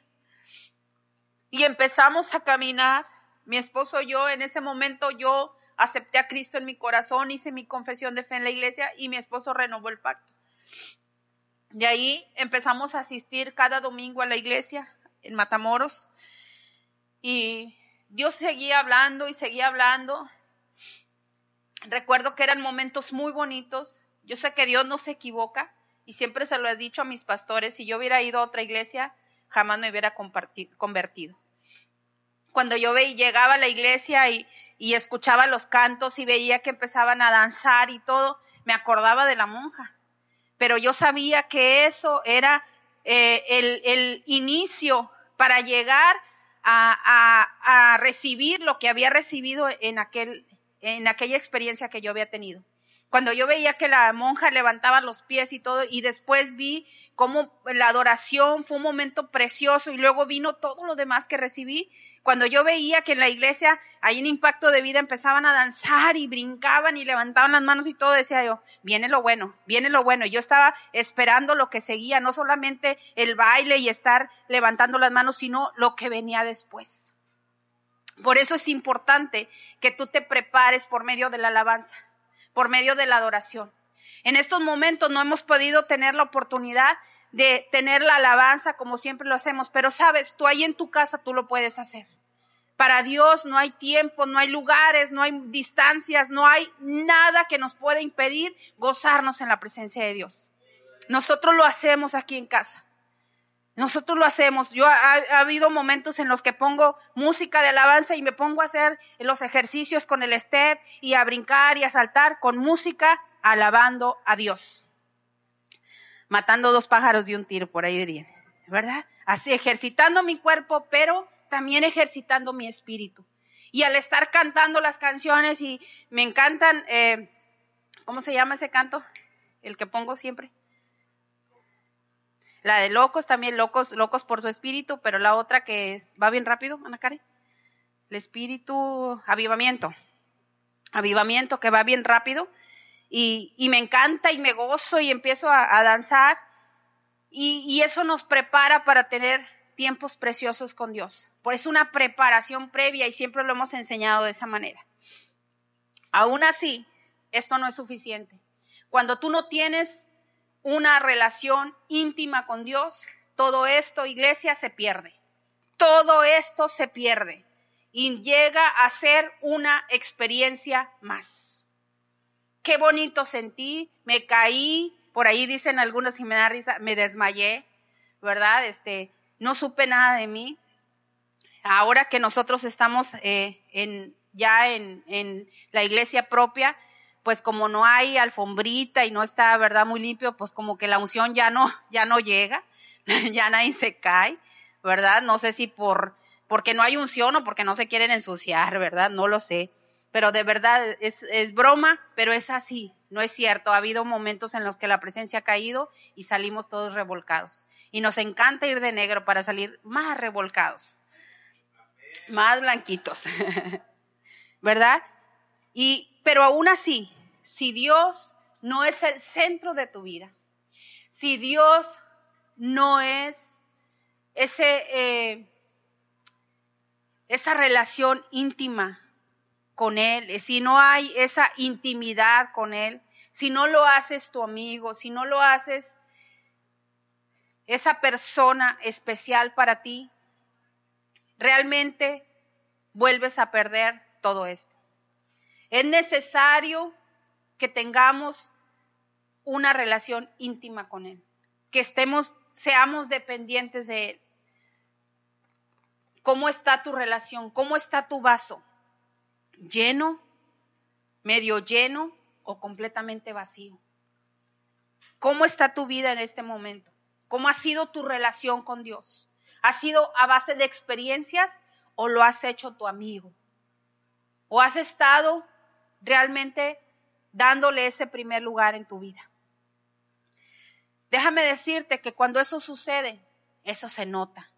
A: Y empezamos a caminar. Mi esposo y yo, en ese momento yo acepté a Cristo en mi corazón, hice mi confesión de fe en la iglesia y mi esposo renovó el pacto. De ahí empezamos a asistir cada domingo a la iglesia en Matamoros y Dios seguía hablando y seguía hablando. Recuerdo que eran momentos muy bonitos. Yo sé que Dios no se equivoca y siempre se lo he dicho a mis pastores, si yo hubiera ido a otra iglesia, jamás me hubiera convertido. Cuando yo veía, llegaba a la iglesia y, escuchaba los cantos y veía que empezaban a danzar y todo, me acordaba de la monja. Pero yo sabía que eso era eh, el, inicio para llegar a, a, recibir lo que había recibido en, aquel, en aquella experiencia que yo había tenido. Cuando yo veía que la monja levantaba los pies y todo, y después vi cómo la adoración fue un momento precioso y luego vino todo lo demás que recibí, cuando yo veía que en la iglesia hay un impacto de vida, empezaban a danzar y brincaban y levantaban las manos y todo, decía yo, viene lo bueno, viene lo bueno. Yo estaba esperando lo que seguía, no solamente el baile y estar levantando las manos, sino lo que venía después. Por eso es importante que tú te prepares por medio de la alabanza, por medio de la adoración. En estos momentos no hemos podido tener la oportunidad de tener la alabanza como siempre lo hacemos, pero sabes, tú ahí en tu casa tú lo puedes hacer. Para Dios no hay tiempo, no hay lugares, no hay distancias, no hay nada que nos pueda impedir gozarnos en la presencia de Dios. Nosotros lo hacemos aquí en casa. Nosotros lo hacemos. Yo ha, ha, habido momentos en los que pongo música de alabanza y me pongo a hacer los ejercicios con el step y a brincar y a saltar con música alabando a Dios matando dos pájaros de un tiro, por ahí dirían, ¿verdad? Así, ejercitando mi cuerpo, pero también ejercitando mi espíritu. Y al estar cantando las canciones y me encantan, eh, ¿cómo se llama ese canto? El que pongo siempre. La de locos también, locos, locos por su espíritu, pero la otra que es, va bien rápido, Ana Karen. El espíritu, avivamiento. Avivamiento que va bien rápido y, y me encanta y me gozo y empiezo a, a danzar y, y eso nos prepara para tener tiempos preciosos con Dios. Por eso una preparación previa y siempre lo hemos enseñado de esa manera. Aún así, esto no es suficiente. Cuando tú no tienes una relación íntima con Dios, todo esto, iglesia, se pierde. Todo esto se pierde y llega a ser una experiencia más qué bonito sentí, me caí, por ahí dicen algunos y me da risa, me desmayé, ¿verdad? Este, no supe nada de mí. Ahora que nosotros estamos eh, en, ya en, en la iglesia propia, pues como no hay alfombrita y no está, ¿verdad? Muy limpio, pues como que la unción ya no, ya no llega. ya nadie se cae, ¿verdad? No sé si por porque no hay unción o porque no se quieren ensuciar, ¿verdad? No lo sé. Pero de verdad es, es broma, pero es así, no es cierto. Ha habido momentos en los que la presencia ha caído y salimos todos revolcados. Y nos encanta ir de negro para salir más revolcados, más blanquitos, ¿verdad? Y, pero aún así, si Dios no es el centro de tu vida, si Dios no es eh, esa relación íntima con Él, si no hay esa intimidad con Él, si no lo haces tu amigo, si no lo haces esa persona especial para ti, realmente vuelves a perder todo esto. Es necesario que tengamos una relación íntima con Él, que estemos, seamos dependientes de Él. ¿Cómo está tu relación? ¿Cómo está tu vaso? ¿Lleno? ¿Medio lleno o completamente vacío? ¿Cómo está tu vida en este momento? ¿Cómo ha sido tu relación con Dios? ¿Ha sido a base de experiencias o lo has hecho tu amigo? ¿O has estado realmente dándole ese primer lugar en tu vida? Déjame decirte que cuando eso sucede, eso se nota.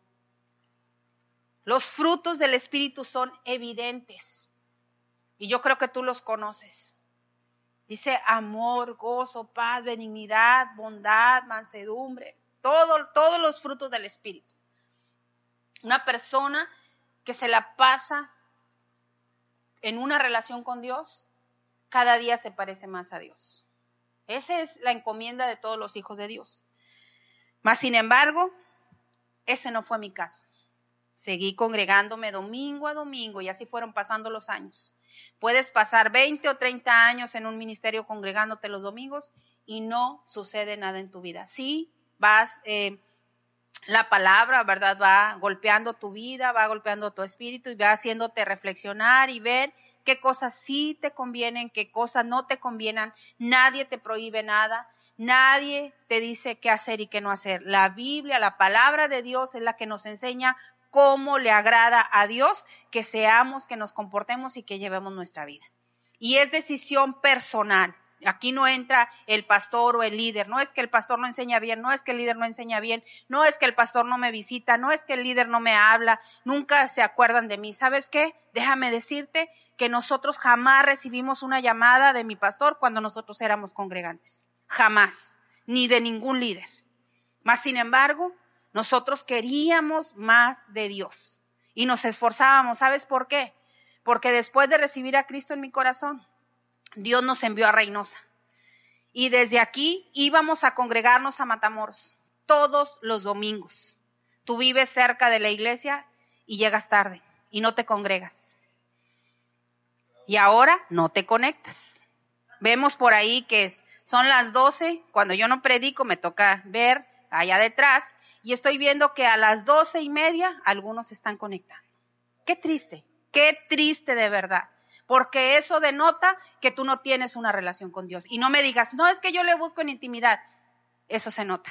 A: Los frutos del Espíritu son evidentes. Y yo creo que tú los conoces. Dice amor, gozo, paz, benignidad, bondad, mansedumbre, todo, todos los frutos del Espíritu. Una persona que se la pasa en una relación con Dios, cada día se parece más a Dios. Esa es la encomienda de todos los hijos de Dios. Mas, sin embargo, ese no fue mi caso. Seguí congregándome domingo a domingo y así fueron pasando los años. Puedes pasar 20 o 30 años en un ministerio congregándote los domingos y no sucede nada en tu vida. Sí, vas, eh, la palabra, ¿verdad? Va golpeando tu vida, va golpeando tu espíritu y va haciéndote reflexionar y ver qué cosas sí te convienen, qué cosas no te convienen. Nadie te prohíbe nada. Nadie te dice qué hacer y qué no hacer. La Biblia, la palabra de Dios es la que nos enseña cómo le agrada a Dios que seamos, que nos comportemos y que llevemos nuestra vida. Y es decisión personal. Aquí no entra el pastor o el líder. No es que el pastor no enseña bien, no es que el líder no enseña bien, no es que el pastor no me visita, no es que el líder no me habla, nunca se acuerdan de mí. ¿Sabes qué? Déjame decirte que nosotros jamás recibimos una llamada de mi pastor cuando nosotros éramos congregantes. Jamás. Ni de ningún líder. Mas, sin embargo, nosotros queríamos más de Dios y nos esforzábamos. ¿Sabes por qué? Porque después de recibir a Cristo en mi corazón, Dios nos envió a Reynosa. Y desde aquí íbamos a congregarnos a Matamoros todos los domingos. Tú vives cerca de la iglesia y llegas tarde y no te congregas. Y ahora no te conectas. Vemos por ahí que son las 12, cuando yo no predico me toca ver allá detrás y estoy viendo que a las doce y media algunos están conectando. Qué triste, qué triste de verdad, porque eso denota que tú no tienes una relación con Dios. Y no me digas, no es que yo le busco en intimidad, eso se nota.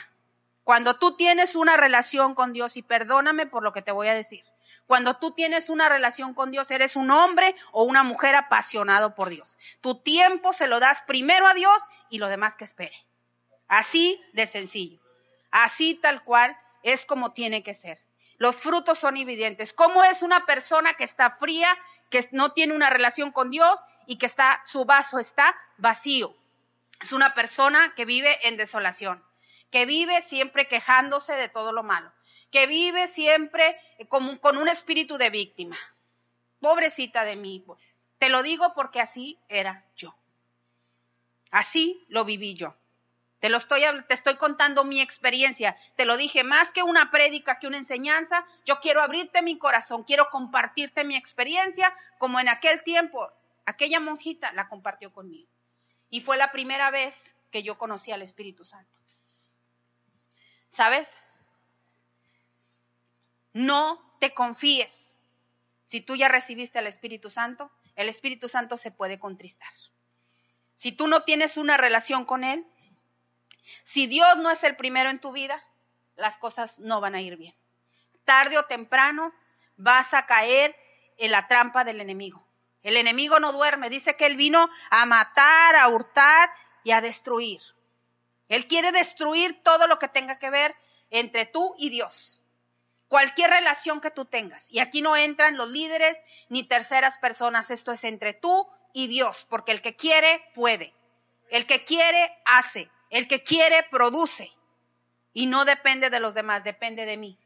A: Cuando tú tienes una relación con Dios, y perdóname por lo que te voy a decir, cuando tú tienes una relación con Dios, eres un hombre o una mujer apasionado por Dios. Tu tiempo se lo das primero a Dios y lo demás que espere. Así de sencillo. Así tal cual es como tiene que ser. Los frutos son evidentes. ¿Cómo es una persona que está fría, que no tiene una relación con Dios y que está, su vaso está vacío? Es una persona que vive en desolación, que vive siempre quejándose de todo lo malo, que vive siempre con, con un espíritu de víctima. Pobrecita de mí. Te lo digo porque así era yo. Así lo viví yo. Te lo estoy, te estoy contando mi experiencia. Te lo dije, más que una prédica, que una enseñanza, yo quiero abrirte mi corazón, quiero compartirte mi experiencia, como en aquel tiempo, aquella monjita la compartió conmigo. Y fue la primera vez que yo conocí al Espíritu Santo. ¿Sabes? No te confíes. Si tú ya recibiste al Espíritu Santo, el Espíritu Santo se puede contristar. Si tú no tienes una relación con Él, si Dios no es el primero en tu vida, las cosas no van a ir bien. Tarde o temprano vas a caer en la trampa del enemigo. El enemigo no duerme, dice que él vino a matar, a hurtar y a destruir. Él quiere destruir todo lo que tenga que ver entre tú y Dios. Cualquier relación que tú tengas. Y aquí no entran los líderes ni terceras personas. Esto es entre tú y Dios. Porque el que quiere, puede. El que quiere, hace. El que quiere, produce. Y no depende de los demás, depende de mí.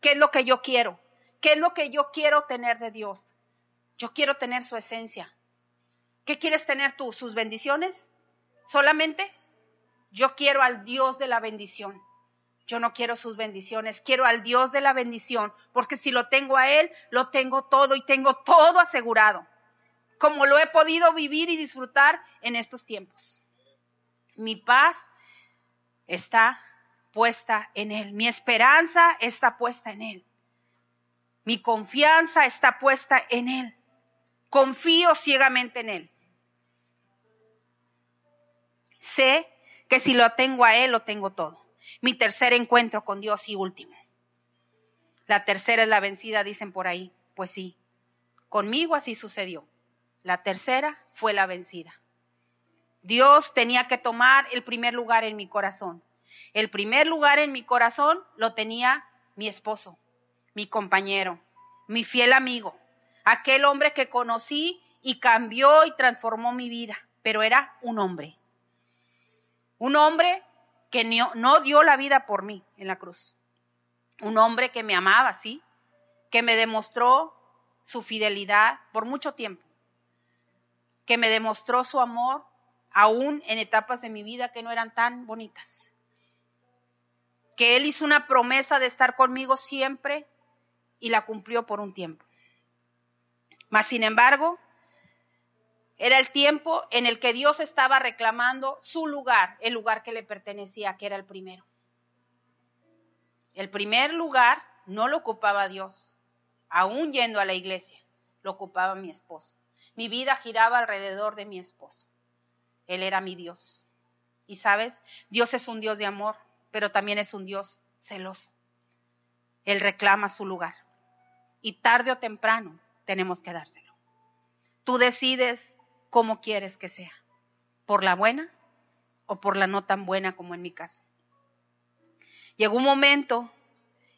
A: ¿Qué es lo que yo quiero? ¿Qué es lo que yo quiero tener de Dios? Yo quiero tener su esencia. ¿Qué quieres tener tú? ¿Sus bendiciones? ¿Solamente? Yo quiero al Dios de la bendición. Yo no quiero sus bendiciones, quiero al Dios de la bendición, porque si lo tengo a Él, lo tengo todo y tengo todo asegurado, como lo he podido vivir y disfrutar en estos tiempos. Mi paz está puesta en Él, mi esperanza está puesta en Él, mi confianza está puesta en Él, confío ciegamente en Él. Sé que si lo tengo a Él, lo tengo todo. Mi tercer encuentro con Dios y último. La tercera es la vencida, dicen por ahí. Pues sí, conmigo así sucedió. La tercera fue la vencida. Dios tenía que tomar el primer lugar en mi corazón. El primer lugar en mi corazón lo tenía mi esposo, mi compañero, mi fiel amigo, aquel hombre que conocí y cambió y transformó mi vida, pero era un hombre. Un hombre que no, dio la vida por mí en la cruz. Un hombre que me amaba, sí, que me demostró su fidelidad por mucho tiempo, que me demostró su amor aún en etapas de mi vida que no eran tan bonitas. Que Él hizo una promesa de estar conmigo siempre y la cumplió por un tiempo. Mas, sin embargo, era el tiempo en el que Dios estaba reclamando su lugar, el lugar que le pertenecía, que era el primero. El primer lugar no lo ocupaba Dios, aún yendo a la iglesia, lo ocupaba mi esposo. Mi vida giraba alrededor de mi esposo. Él era mi Dios. Y sabes, Dios es un Dios de amor, pero también es un Dios celoso. Él reclama su lugar. Y tarde o temprano tenemos que dárselo. Tú decides cómo quieres que sea, por la buena o por la no tan buena como en mi caso. Llegó un momento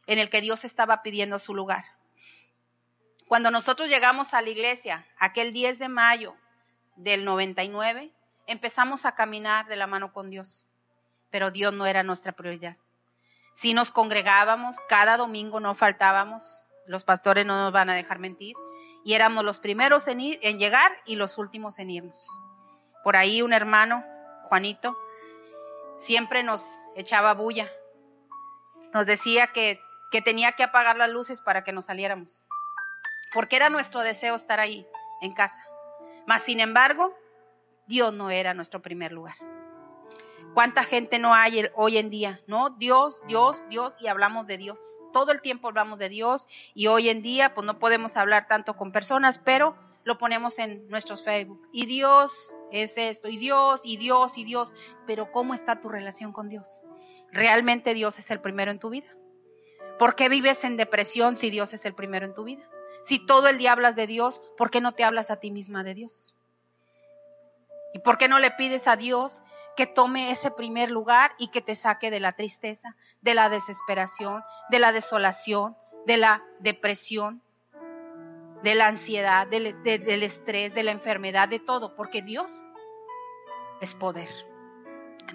A: en el que Dios estaba pidiendo su lugar. Cuando nosotros llegamos a la iglesia, aquel 10 de mayo del 99, empezamos a caminar de la mano con Dios, pero Dios no era nuestra prioridad. Si nos congregábamos, cada domingo no faltábamos, los pastores no nos van a dejar mentir, y éramos los primeros en, ir, en llegar y los últimos en irnos. Por ahí un hermano, Juanito, siempre nos echaba bulla. Nos decía que, que tenía que apagar las luces para que nos saliéramos. Porque era nuestro deseo estar ahí, en casa. Mas, sin embargo, Dios no era nuestro primer lugar. ¿Cuánta gente no hay hoy en día? No, Dios, Dios, Dios, y hablamos de Dios. Todo el tiempo hablamos de Dios y hoy en día pues no podemos hablar tanto con personas, pero lo ponemos en nuestros Facebook. Y Dios es esto, y Dios, y Dios, y Dios. Pero ¿cómo está tu relación con Dios? ¿Realmente Dios es el primero en tu vida? ¿Por qué vives en depresión si Dios es el primero en tu vida? Si todo el día hablas de Dios, ¿por qué no te hablas a ti misma de Dios? ¿Y por qué no le pides a Dios que tome ese primer lugar y que te saque de la tristeza, de la desesperación, de la desolación, de la depresión, de la ansiedad, del, estrés, de la enfermedad, de todo, porque Dios es poder.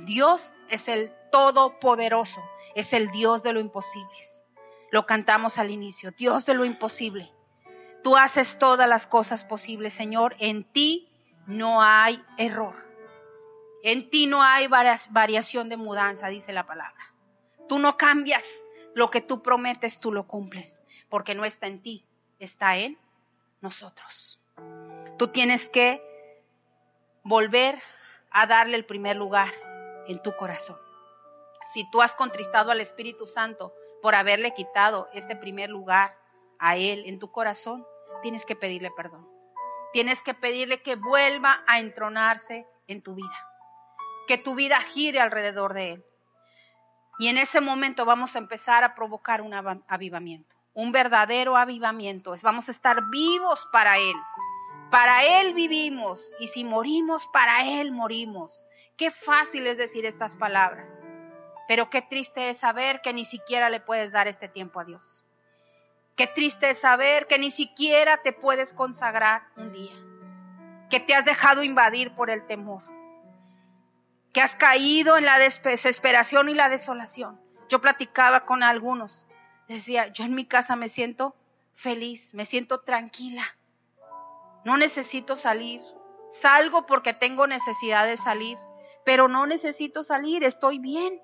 A: Dios es el todopoderoso, es el Dios de lo imposible. Lo cantamos al inicio, Dios de lo imposible. Tú haces todas las cosas posibles, Señor. En ti no hay error. En ti no hay variación de mudanza, dice la palabra. Tú no cambias. Lo que tú prometes, tú lo cumples. Porque no está en ti, está en nosotros. Tú tienes que volver a darle el primer lugar en tu corazón. Si tú has contristado al Espíritu Santo por haberle quitado este primer lugar a Él en tu corazón, tienes que pedirle perdón. Tienes que pedirle que vuelva a entronarse en tu vida que tu vida gire alrededor de Él. Y en ese momento vamos a empezar a provocar un avivamiento, un verdadero avivamiento. Vamos a estar vivos para Él. Para Él vivimos y si morimos, para Él morimos. Qué fácil es decir estas palabras, pero qué triste es saber que ni siquiera le puedes dar este tiempo a Dios. Qué triste es saber que ni siquiera te puedes consagrar un día, que te has dejado invadir por el temor, que has caído en la desesperación y la desolación. Yo platicaba con algunos, decía, yo en mi casa me siento feliz, me siento tranquila, no necesito salir, salgo porque tengo necesidad de salir, pero no necesito salir, estoy bien.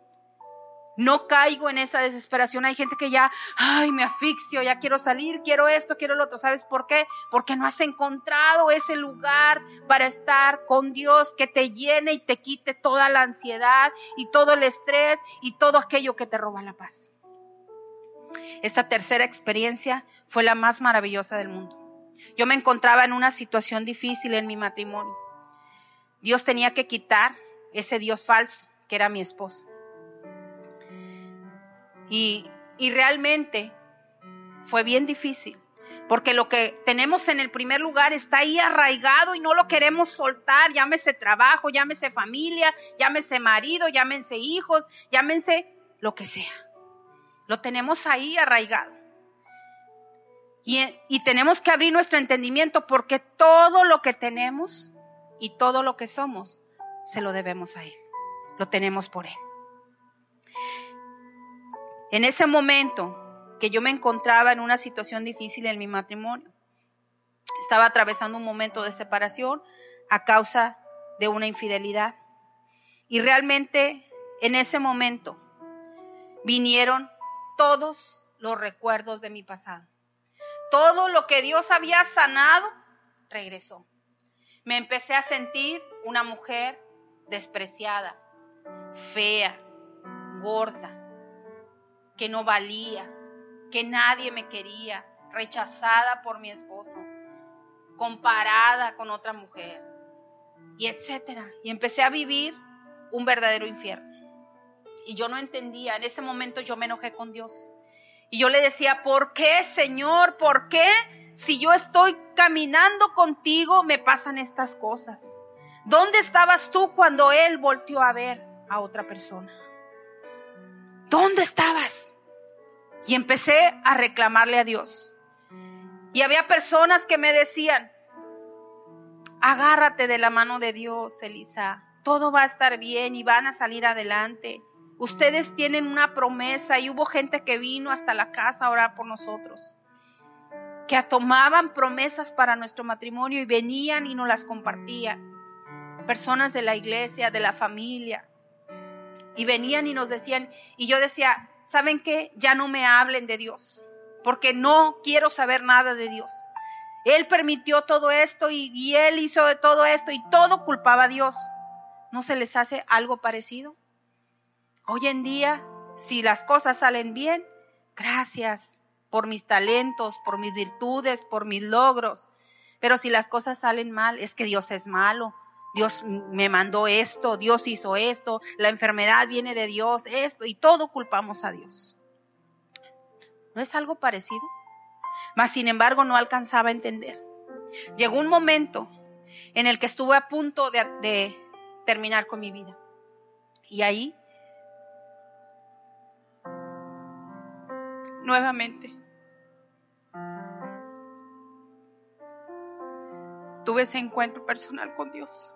A: No caigo en esa desesperación. Hay gente que ya, ay, me asfixio, ya quiero salir, quiero esto, quiero lo otro. ¿Sabes por qué? Porque no has encontrado ese lugar para estar con Dios que te llene y te quite toda la ansiedad y todo el estrés y todo aquello que te roba la paz. Esta tercera experiencia fue la más maravillosa del mundo. Yo me encontraba en una situación difícil en mi matrimonio. Dios tenía que quitar ese Dios falso que era mi esposo. Y, realmente fue bien difícil, porque lo que tenemos en el primer lugar está ahí arraigado y no lo queremos soltar, llámese trabajo, llámese familia, llámese marido, llámense hijos, llámense lo que sea. Lo tenemos ahí arraigado. Y, tenemos que abrir nuestro entendimiento porque todo lo que tenemos y todo lo que somos se lo debemos a Él. Lo tenemos por Él. En ese momento que yo me encontraba en una situación difícil en mi matrimonio, estaba atravesando un momento de separación a causa de una infidelidad. Y realmente en ese momento vinieron todos los recuerdos de mi pasado. Todo lo que Dios había sanado regresó. Me empecé a sentir una mujer despreciada, fea, gorda, que no valía, que nadie me quería, rechazada por mi esposo, comparada con otra mujer, y etcétera. Y empecé a vivir un verdadero infierno. Y yo no entendía, en ese momento yo me enojé con Dios. Y yo le decía, ¿por qué, Señor? ¿Por qué? Si yo estoy caminando contigo, me pasan estas cosas. ¿Dónde estabas tú cuando Él volteó a ver a otra persona? ¿Dónde estabas? Y empecé a reclamarle a Dios. Y había personas que me decían, agárrate de la mano de Dios, Elisa, todo va a estar bien y van a salir adelante. Ustedes tienen una promesa y hubo gente que vino hasta la casa a orar por nosotros, que tomaban promesas para nuestro matrimonio y venían y nos las compartían. Personas de la iglesia, de la familia, y venían y nos decían, y yo decía, ¿saben qué? Ya no me hablen de Dios, porque no quiero saber nada de Dios. Él permitió todo esto y, él hizo todo esto y todo culpaba a Dios. ¿No se les hace algo parecido? Hoy en día, si las cosas salen bien, gracias por mis talentos, por mis virtudes, por mis logros. Pero si las cosas salen mal, es que Dios es malo, Dios me mandó esto, Dios hizo esto, la enfermedad viene de Dios, esto, y todo culpamos a Dios. ¿No es algo parecido? Mas, sin embargo, no alcanzaba a entender. Llegó un momento en el que estuve a punto de, terminar con mi vida. Y ahí, nuevamente, tuve ese encuentro personal con Dios.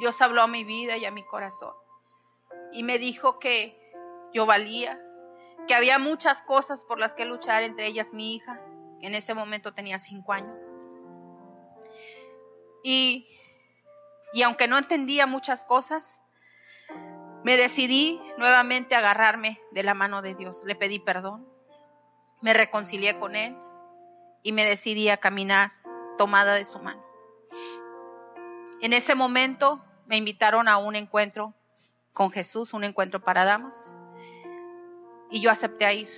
A: Dios habló a mi vida y a mi corazón. Y me dijo que yo valía, que había muchas cosas por las que luchar, entre ellas mi hija, que en ese momento tenía cinco años. Y, y aunque no entendía muchas cosas, me decidí nuevamente a agarrarme de la mano de Dios. Le pedí perdón, me reconcilié con Él y me decidí a caminar tomada de su mano. En ese momento me invitaron a un encuentro con Jesús, un encuentro para damas, y yo acepté a ir.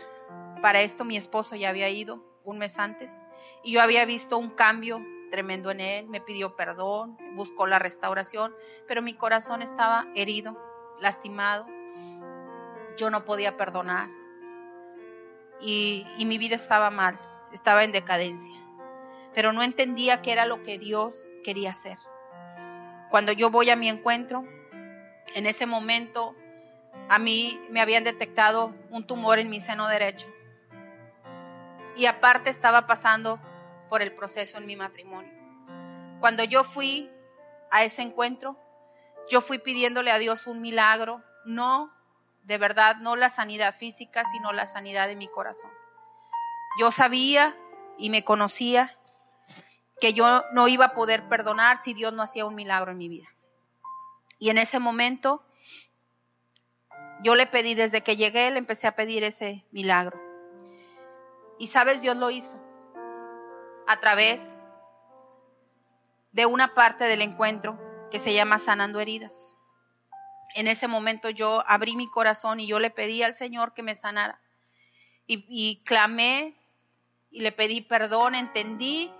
A: Para esto mi esposo ya había ido un mes antes. Y yo había visto un cambio tremendo en él, me pidió perdón, buscó la restauración, pero mi corazón estaba herido lastimado, yo no podía perdonar. Y, y mi vida estaba mal, estaba en decadencia, pero no entendía qué era lo que Dios quería hacer. Cuando yo voy a mi encuentro, en ese momento a mí me habían detectado un tumor en mi seno derecho y aparte estaba pasando por el proceso en mi matrimonio. Cuando yo fui a ese encuentro, yo fui pidiéndole a Dios un milagro, no, de verdad, no la sanidad física, sino la sanidad de mi corazón. Yo sabía y me conocía que yo no iba a poder perdonar si Dios no hacía un milagro en mi vida. Y en ese momento yo le pedí, desde que llegué, le empecé a pedir ese milagro. Y sabes, Dios lo hizo a través de una parte del encuentro que se llama sanando heridas. En ese momento yo abrí mi corazón y yo le pedí al Señor que me sanara. Y, y clamé y le pedí perdón, entendí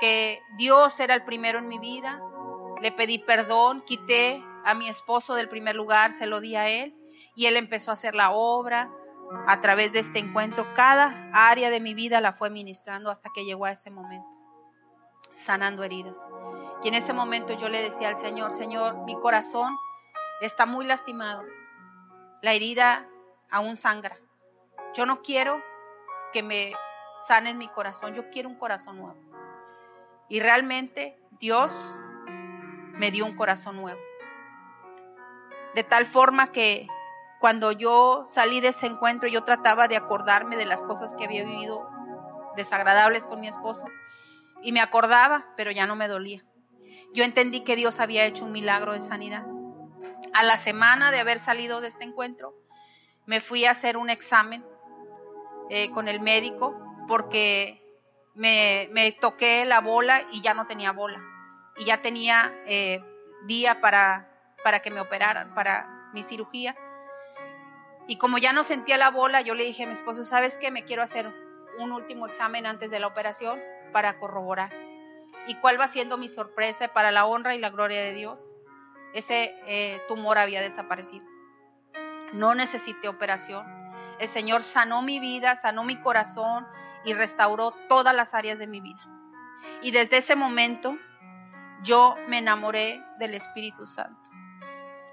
A: que Dios era el primero en mi vida. Le pedí perdón, quité a mi esposo del primer lugar, se lo di a él y él empezó a hacer la obra a través de este encuentro. Cada área de mi vida la fue ministrando hasta que llegó a este momento, sanando heridas. Y en ese momento yo le decía al Señor, Señor, mi corazón está muy lastimado. La herida aún sangra. Yo no quiero que me sanes mi corazón, yo quiero un corazón nuevo. Y realmente Dios me dio un corazón nuevo. De tal forma que cuando yo salí de ese encuentro, yo trataba de acordarme de las cosas que había vivido desagradables con mi esposo. Y me acordaba, pero ya no me dolía yo entendí que Dios había hecho un milagro de sanidad. A la semana de haber salido de este encuentro, me fui a hacer un examen eh, con el médico porque me, toqué la bola y ya no tenía bola. Y ya tenía eh, día para, para que me operaran, para mi cirugía. Y como ya no sentía la bola, yo le dije a mi esposo, ¿sabes qué? Me quiero hacer un último examen antes de la operación para corroborar. ¿Y cuál va siendo mi sorpresa para la honra y la gloria de Dios? Ese eh, tumor había desaparecido. No necesité operación. El Señor sanó mi vida, sanó mi corazón y restauró todas las áreas de mi vida. Y desde ese momento yo me enamoré del Espíritu Santo.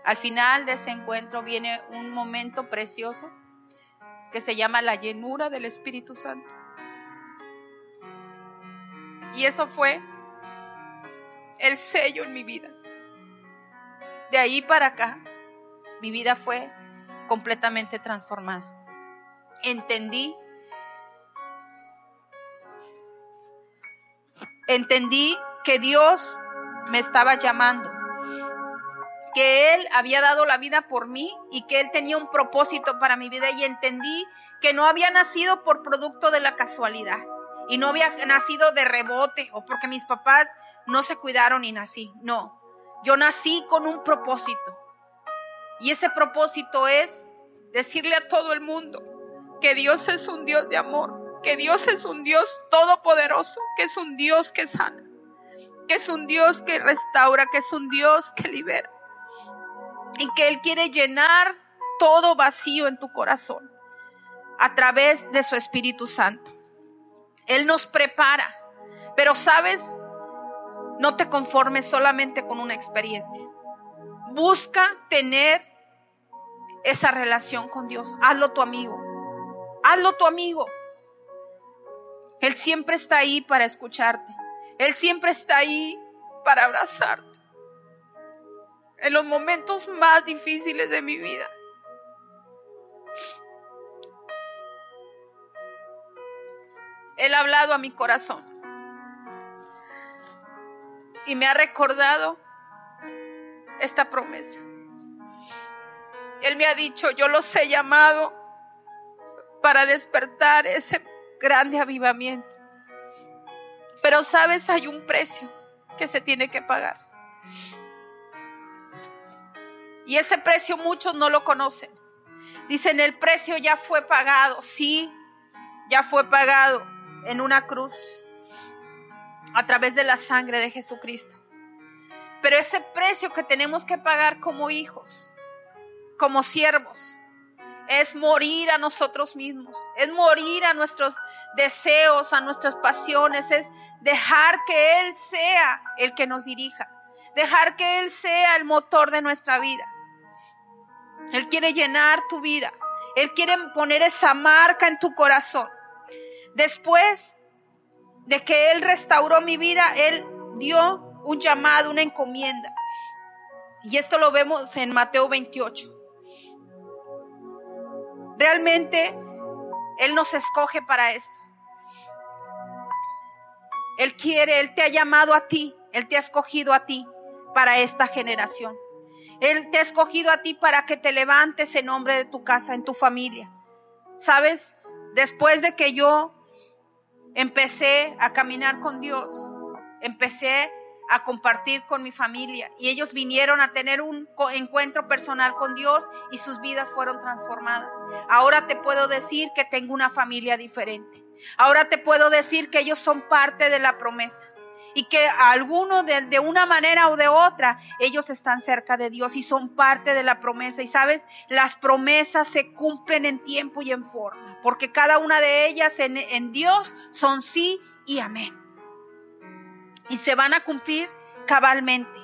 A: Al final de este encuentro viene un momento precioso que se llama la llenura del Espíritu Santo. Y eso fue el sello en mi vida. De ahí para acá, mi vida fue completamente transformada. Entendí, entendí que Dios me estaba llamando, que Él había dado la vida por mí y que Él tenía un propósito para mi vida y entendí que no había nacido por producto de la casualidad y no había nacido de rebote o porque mis papás no se cuidaron y nací. No, yo nací con un propósito. Y ese propósito es decirle a todo el mundo que Dios es un Dios de amor, que Dios es un Dios todopoderoso, que es un Dios que sana, que es un Dios que restaura, que es un Dios que libera. Y que Él quiere llenar todo vacío en tu corazón a través de su Espíritu Santo. Él nos prepara. Pero sabes, no te conformes solamente con una experiencia. Busca tener esa relación con Dios. Hazlo tu amigo. Hazlo tu amigo. Él siempre está ahí para escucharte. Él siempre está ahí para abrazarte. En los momentos más difíciles de mi vida. Él ha hablado a mi corazón y me ha recordado esta promesa. Él me ha dicho, yo los he llamado para despertar ese grande avivamiento. Pero sabes, hay un precio que se tiene que pagar. Y ese precio muchos no lo conocen. Dicen, el precio ya fue pagado. Sí, ya fue pagado en una cruz a través de la sangre de Jesucristo. Pero ese precio que tenemos que pagar como hijos como siervos es morir a nosotros mismos, es morir a nuestros deseos, a nuestras pasiones, es dejar que Él sea el que nos dirija, dejar que Él sea el motor de nuestra vida. Él quiere llenar tu vida, Él quiere poner esa marca en tu corazón. Después de que Él restauró mi vida, Él dio un llamado, una encomienda. Y esto lo vemos en Mateo 28. Realmente Él nos escoge para esto. Él quiere, Él te ha llamado a ti, Él te ha escogido a ti para esta generación. Él te ha escogido a ti para que te levantes en nombre de tu casa, en tu familia. ¿Sabes? Después de que yo empecé a caminar con Dios, empecé a compartir con mi familia y ellos vinieron a tener un encuentro personal con Dios y sus vidas fueron transformadas. Ahora te puedo decir que tengo una familia diferente. Ahora te puedo decir que ellos son parte de la promesa y que alguno de, de, una manera o de otra ellos están cerca de Dios y son parte de la promesa. Y sabes, las promesas se cumplen en tiempo y en forma, porque cada una de ellas en Dios son sí y amén y se van a cumplir cabalmente.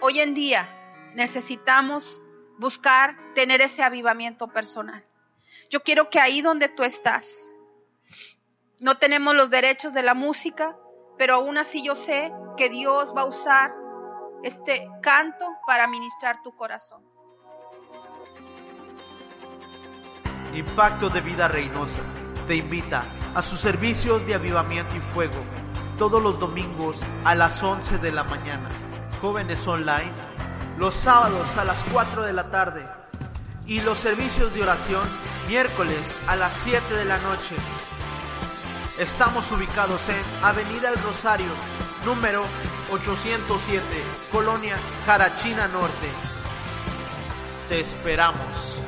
A: Hoy en día necesitamos buscar tener ese avivamiento personal. Yo quiero que ahí donde tú estás, no tenemos los derechos de la música, pero aún así yo sé que Dios va a usar este canto para ministrar tu corazón.
B: Impacto de Vida Reynosa te invita a sus servicios de avivamiento y fuego todos los domingos a las 11 de la mañana. Jóvenes online, los sábados a las 4 de la tarde y los servicios de oración miércoles a las 7 de la noche. Estamos ubicados en Avenida El Rosario, número 807, Colonia Carachina Norte. Te esperamos.